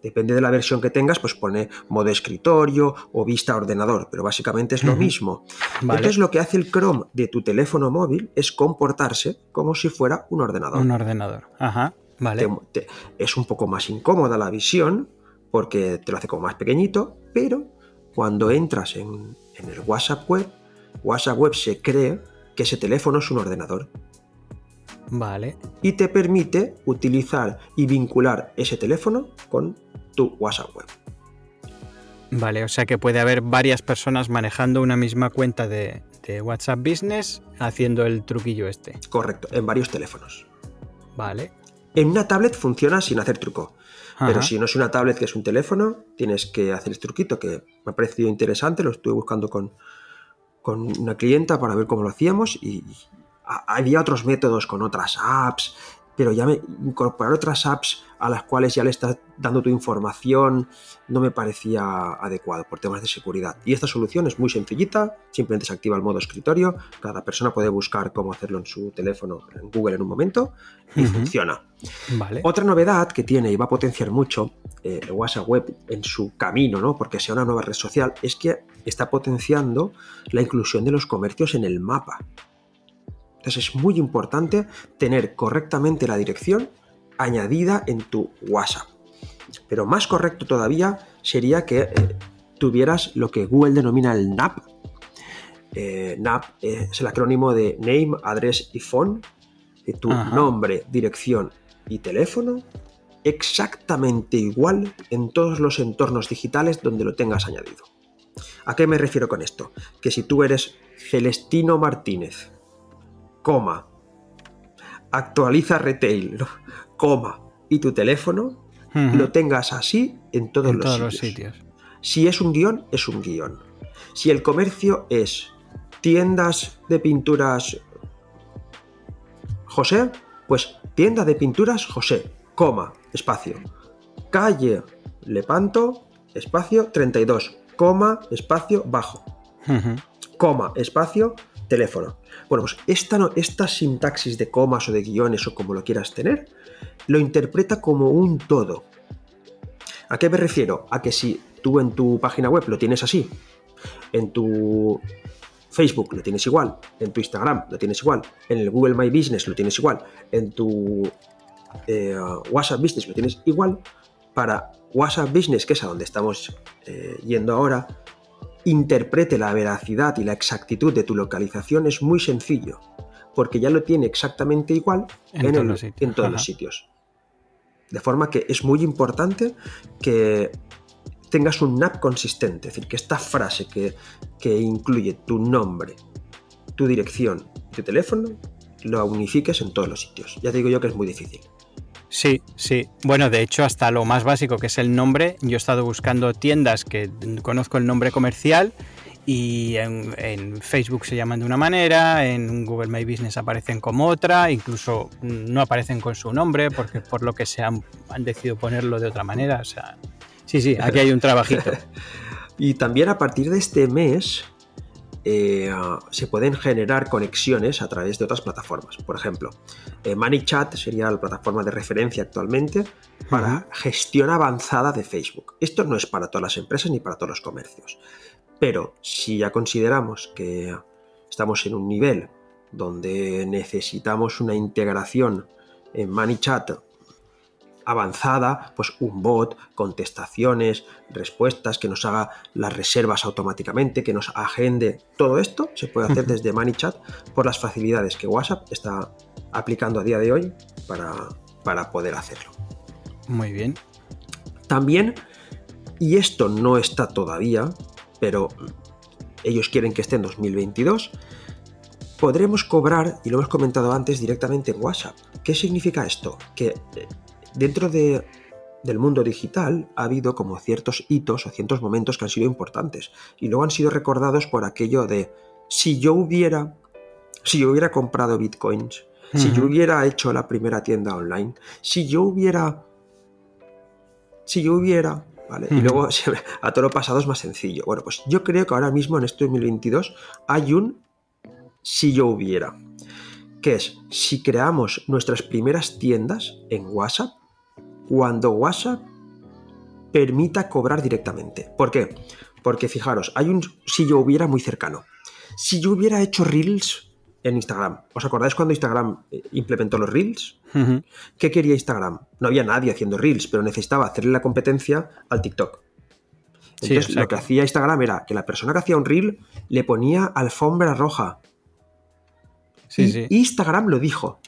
Depende de la versión que tengas, pues pone modo escritorio o vista ordenador, pero básicamente es lo mismo. Entonces lo que hace el Chrome de tu teléfono móvil es comportarse como si fuera un ordenador. Un ordenador, ajá, vale. es un poco más incómoda la visión porque te lo hace como más pequeñito, pero cuando entras en, en el WhatsApp web, WhatsApp Web se cree que ese teléfono es un ordenador. Vale. Y te permite utilizar y vincular ese teléfono con tu WhatsApp Web. Vale, o sea que puede haber varias personas manejando una misma cuenta de, WhatsApp Business haciendo el truquillo este. Correcto, en varios teléfonos. Vale. En una tablet funciona sin hacer truco. Pero si no es una tablet que es un teléfono, tienes que hacer el truquito que me ha parecido interesante, lo estuve buscando con, con una clienta para ver cómo lo hacíamos y había otros métodos con otras apps, pero ya me, incorporar otras apps a las cuales ya le estás dando tu información no me parecía adecuado por temas de seguridad. Y esta solución es muy sencillita, simplemente se activa el modo escritorio, cada persona puede buscar cómo hacerlo en su teléfono, en Google en un momento, y funciona. Vale. Otra novedad que tiene y va a potenciar mucho eh, el WhatsApp Web en su camino, ¿no? porque sea una nueva red social, es que está potenciando la inclusión de los comercios en el mapa. Entonces es muy importante tener correctamente la dirección añadida en tu WhatsApp. Pero más correcto todavía sería que eh, tuvieras lo que Google denomina el NAP. Eh, NAP es el acrónimo de Name, Address y Phone. De tu nombre, dirección y teléfono exactamente igual en todos los entornos digitales donde lo tengas añadido. ¿A qué me refiero con esto? Que si tú eres Celestino Martínez, coma, actualiza retail, coma, y tu teléfono, lo tengas así en todos, los, sitios. Si es un guion, es un guion. Si el comercio es tiendas de pinturas José, pues tienda de pinturas José, coma, espacio. Calle Lepanto, espacio 32, coma, espacio bajo, coma, espacio, teléfono. Bueno, pues esta, sintaxis de comas o de guiones o como lo quieras tener, lo interpreta como un todo. ¿A qué me refiero? A que si tú en tu página web lo tienes así, en tu Facebook lo tienes igual, en tu Instagram lo tienes igual, en el Google My Business lo tienes igual, en tu eh, WhatsApp Business lo tienes igual, para WhatsApp Business, que es a donde estamos eh, yendo ahora, interprete la veracidad y la exactitud de tu localización es muy sencillo, porque ya lo tiene exactamente igual en, todos, los sitios. De forma que es muy importante que tengas un NAP consistente, es decir, que esta frase que, que incluye tu nombre, tu dirección y tu teléfono, lo unifiques en todos los sitios. Ya te digo yo que es muy difícil. Sí, sí. Bueno, de hecho, hasta lo más básico que es el nombre, yo he estado buscando tiendas que conozco el nombre comercial y en, Facebook se llaman de una manera, en Google My Business aparecen como otra, incluso no aparecen con su nombre porque por lo que se han, decidido ponerlo de otra manera. O sea, sí, sí, aquí hay un trabajito. [laughs] y también a partir de este mes eh, se pueden generar conexiones a través de otras plataformas. Por ejemplo, eh, ManyChat sería la plataforma de referencia actualmente para gestión avanzada de Facebook. Esto no es para todas las empresas ni para todos los comercios. Pero si ya consideramos que estamos en un nivel donde necesitamos una integración en ManyChat avanzada, pues un bot, contestaciones, respuestas, que nos haga las reservas automáticamente, que nos agende. Todo esto se puede hacer desde ManyChat por las facilidades que WhatsApp está aplicando a día de hoy para, para poder hacerlo. Muy bien. También, y esto no está todavía, pero ellos quieren que esté en 2022, podremos cobrar, y lo hemos comentado antes, directamente en WhatsApp. ¿Qué significa esto? Que eh, dentro de, del mundo digital ha habido como ciertos hitos o ciertos momentos que han sido importantes y luego han sido recordados por aquello de si yo hubiera si yo hubiera comprado bitcoins, si yo hubiera hecho la primera tienda online, si yo hubiera si yo hubiera ¿Vale? Y luego a todo lo pasado es más sencillo. Bueno, pues yo creo que ahora mismo en este 2022 hay un si yo hubiera, que es si creamos nuestras primeras tiendas en WhatsApp, cuando WhatsApp permita cobrar directamente. ¿Por qué? Porque fijaros, hay un si yo hubiera muy cercano. Si yo hubiera hecho Reels en Instagram, ¿os acordáis cuando Instagram eh, implementó los Reels? ¿Qué quería Instagram? No había nadie haciendo Reels, pero necesitaba hacerle la competencia al TikTok. Entonces, lo que hacía Instagram era que la persona que hacía un Reel le ponía alfombra roja. y Instagram lo dijo.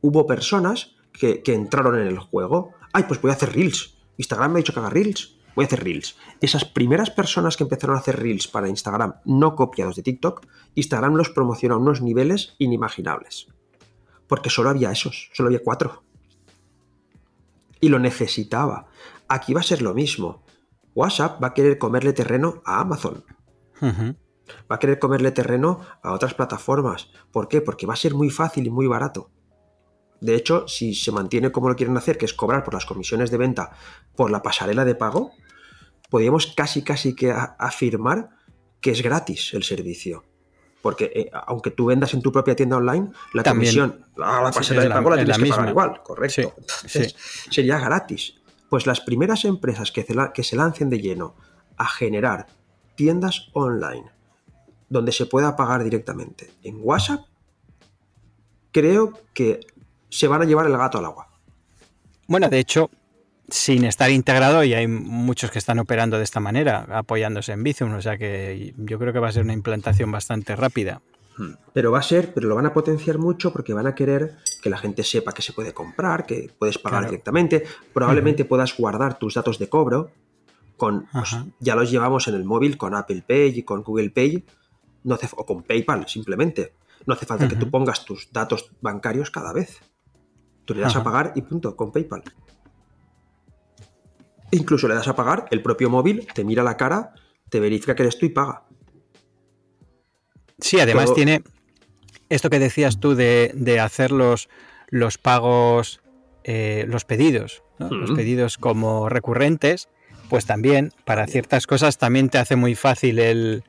Hubo personas que, que entraron en el juego ay, pues voy a hacer reels. Instagram me ha dicho que haga reels, voy a hacer reels. Esas primeras personas que empezaron a hacer reels para Instagram no copiados de TikTok, Instagram los promociona a unos niveles inimaginables. Porque solo había esos, solo había cuatro. Y lo necesitaba. Aquí va a ser lo mismo. WhatsApp va a querer comerle terreno a Amazon. Va a querer comerle terreno a otras plataformas. ¿Por qué? Porque va a ser muy fácil y muy barato. De hecho, si se mantiene como lo quieren hacer, que es cobrar por las comisiones de venta por la pasarela de pago, podríamos casi casi que afirmar que es gratis el servicio. Porque eh, aunque tú vendas en tu propia tienda online, la comisión, ah, la pasarela de pago la tienes que pagar igual, correcto. sería gratis. Pues las primeras empresas que que se lancen de lleno a generar tiendas online donde se pueda pagar directamente en WhatsApp, creo que se van a llevar el gato al agua. Bueno, de hecho, sin estar integrado, y hay muchos que están operando de esta manera, apoyándose en Bizum, o sea que yo creo que va a ser una implantación bastante rápida. Hmm. Pero va a ser, pero lo van a potenciar mucho porque van a querer que la gente sepa que se puede comprar, que puedes pagar directamente, probablemente puedas guardar tus datos de cobro, con, pues, ya los llevamos en el móvil con Apple Pay y con Google Pay, no o con PayPal simplemente. No hace falta que tú pongas tus datos bancarios cada vez. Tú le das a pagar y punto, con PayPal. Incluso le das a pagar, el propio móvil te mira la cara, te verifica que eres tú y paga. Sí, además tiene esto que decías tú de, hacer los, los pagos, eh, los pedidos, los pedidos como recurrentes, pues también para ciertas cosas también te hace muy fácil el,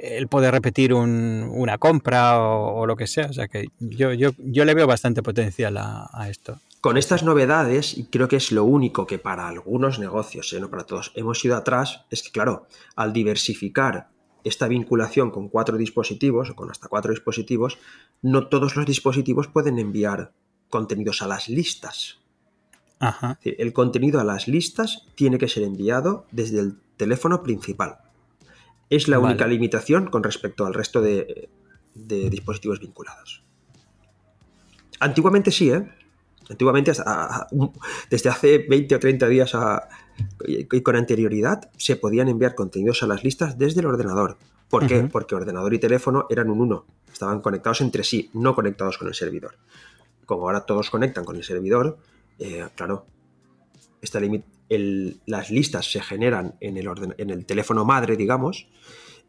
él puede repetir una compra o, lo que sea. O sea que yo, yo, yo le veo bastante potencial a, esto. Con estas novedades, y creo que es lo único que para algunos negocios, ¿eh? no para todos, hemos ido atrás, es que claro, al diversificar esta vinculación con cuatro dispositivos o con hasta cuatro dispositivos, no todos los dispositivos pueden enviar contenidos a las listas. El contenido a las listas tiene que ser enviado desde el teléfono principal. Es la única limitación con respecto al resto de, dispositivos vinculados. Antiguamente sí, ¿eh? Antiguamente, desde hace 20 o 30 días y con anterioridad, se podían enviar contenidos a las listas desde el ordenador. ¿Por qué? Porque ordenador y teléfono eran un uno. Estaban conectados entre sí, no conectados con el servidor. Como ahora todos conectan con el servidor, eh, claro, esta, las listas se generan en el, en el teléfono madre, digamos,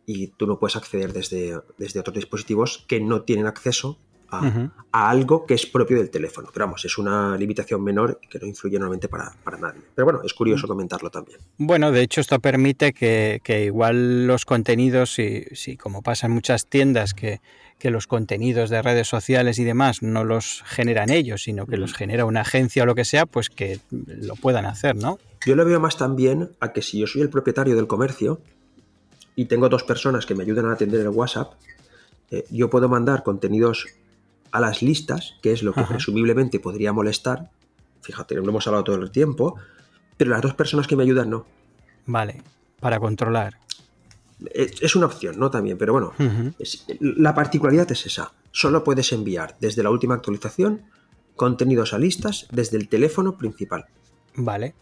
y tú no puedes acceder desde, desde otros dispositivos que no tienen acceso a, algo que es propio del teléfono. Pero vamos, es una limitación menor que no influye normalmente para, nadie. Pero bueno, es curioso comentarlo también. Bueno, de hecho esto permite que, igual los contenidos, si, si, como pasa en muchas tiendas, que, los contenidos de redes sociales y demás no los generan ellos, sino que los genera una agencia o lo que sea, pues que lo puedan hacer, ¿no? Yo lo veo más también a que si yo soy el propietario del comercio y tengo dos personas que me ayudan a atender el WhatsApp, eh, yo puedo mandar contenidos a las listas, que es lo que presumiblemente podría molestar. Fíjate, lo hemos hablado todo el tiempo, pero las dos personas que me ayudan no. Vale, para controlar. Es, una opción, ¿no? También, pero bueno, la particularidad es esa. Solo puedes enviar desde la última actualización contenidos a listas desde el teléfono principal. Vale.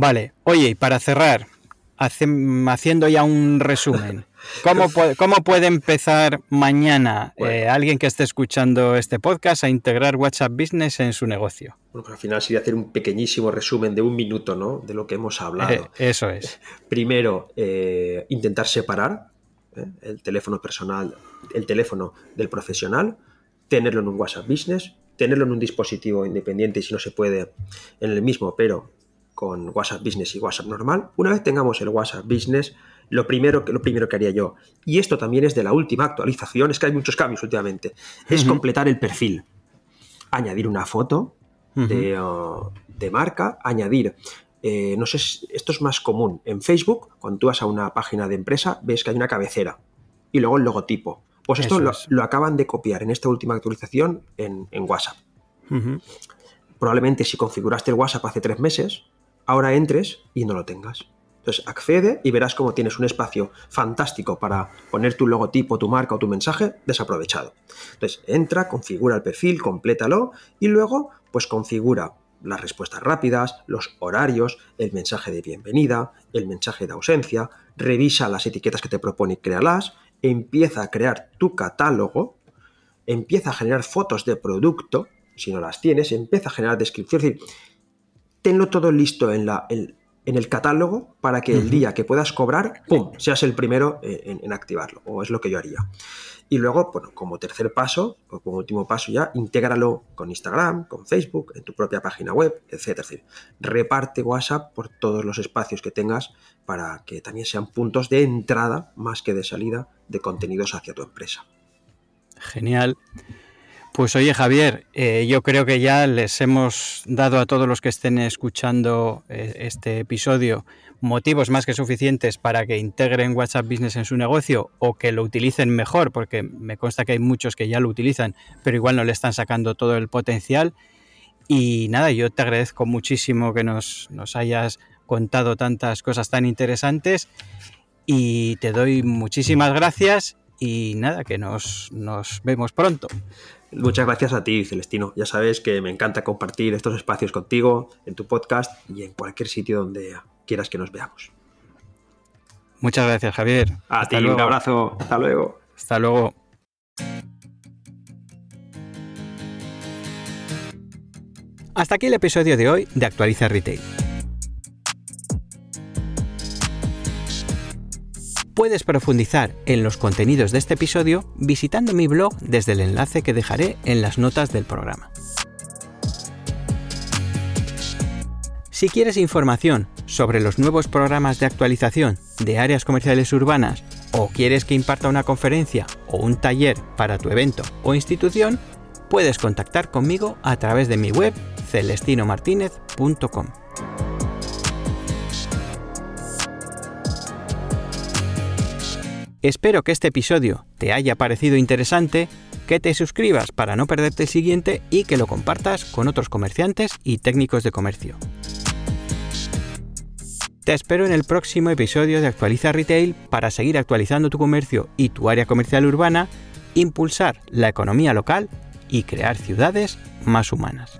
Vale, oye, y para cerrar, haciendo ya un resumen, ¿cómo, puede, empezar mañana eh, alguien que esté escuchando este podcast a integrar WhatsApp Business en su negocio? Bueno, pues al final sería hacer un pequeñísimo resumen de un minuto, ¿no? De lo que hemos hablado. Eh, eso es. [laughs] Primero, eh, intentar separar el teléfono personal, el teléfono del profesional, tenerlo en un WhatsApp Business, tenerlo en un dispositivo independiente si no se puede en el mismo, pero con WhatsApp Business y WhatsApp normal. Una vez tengamos el WhatsApp Business, lo primero, lo primero que haría yo, y esto también es de la última actualización, es que hay muchos cambios últimamente, es completar el perfil. Añadir una foto de, uh, marca, añadir eh, no sé, esto es más común. En Facebook, cuando tú vas a una página de empresa, ves que hay una cabecera y luego el logotipo. Pues esto lo, acaban de copiar en esta última actualización en, WhatsApp. Probablemente si configuraste el WhatsApp hace tres meses, ahora entres y no lo tengas. Entonces accede y verás cómo tienes un espacio fantástico para poner tu logotipo, tu marca o tu mensaje desaprovechado. Entonces entra, configura el perfil, complétalo y luego pues configura las respuestas rápidas, los horarios, el mensaje de bienvenida, el mensaje de ausencia, revisa las etiquetas que te propone y créalas, empieza a crear tu catálogo, empieza a generar fotos de producto, si no las tienes, empieza a generar descripción, es decir, tenlo todo listo en, la, el catálogo para que el día que puedas cobrar, ¡pum!, seas el primero en, activarlo, o es lo que yo haría. Y luego, bueno, como tercer paso, o como último paso ya, intégralo con Instagram, con Facebook, en tu propia página web, etc. Reparte WhatsApp por todos los espacios que tengas para que también sean puntos de entrada más que de salida de contenidos hacia tu empresa. Genial. Pues oye Javier, eh, yo creo que ya les hemos dado a todos los que estén escuchando eh, este episodio motivos más que suficientes para que integren WhatsApp Business en su negocio o que lo utilicen mejor, porque me consta que hay muchos que ya lo utilizan, pero igual no le están sacando todo el potencial. Y nada, yo te agradezco muchísimo que nos, nos hayas contado tantas cosas tan interesantes y te doy muchísimas gracias y nada, que nos, nos vemos pronto. Muchas gracias a ti, Celestino. Ya sabes que me encanta compartir estos espacios contigo, en tu podcast y en cualquier sitio donde quieras que nos veamos. Muchas gracias, Javier. A ti, un abrazo. Hasta luego. Hasta luego. Hasta aquí el episodio de hoy de Actualiza Retail. Puedes profundizar en los contenidos de este episodio visitando mi blog desde el enlace que dejaré en las notas del programa. Si quieres información sobre los nuevos programas de actualización de áreas comerciales urbanas o quieres que imparta una conferencia o un taller para tu evento o institución, puedes contactar conmigo a través de mi web celestinomartinez.com. Espero que este episodio te haya parecido interesante, que te suscribas para no perderte el siguiente y que lo compartas con otros comerciantes y técnicos de comercio. Te espero en el próximo episodio de Actualiza Retail para seguir actualizando tu comercio y tu área comercial urbana, impulsar la economía local y crear ciudades más humanas.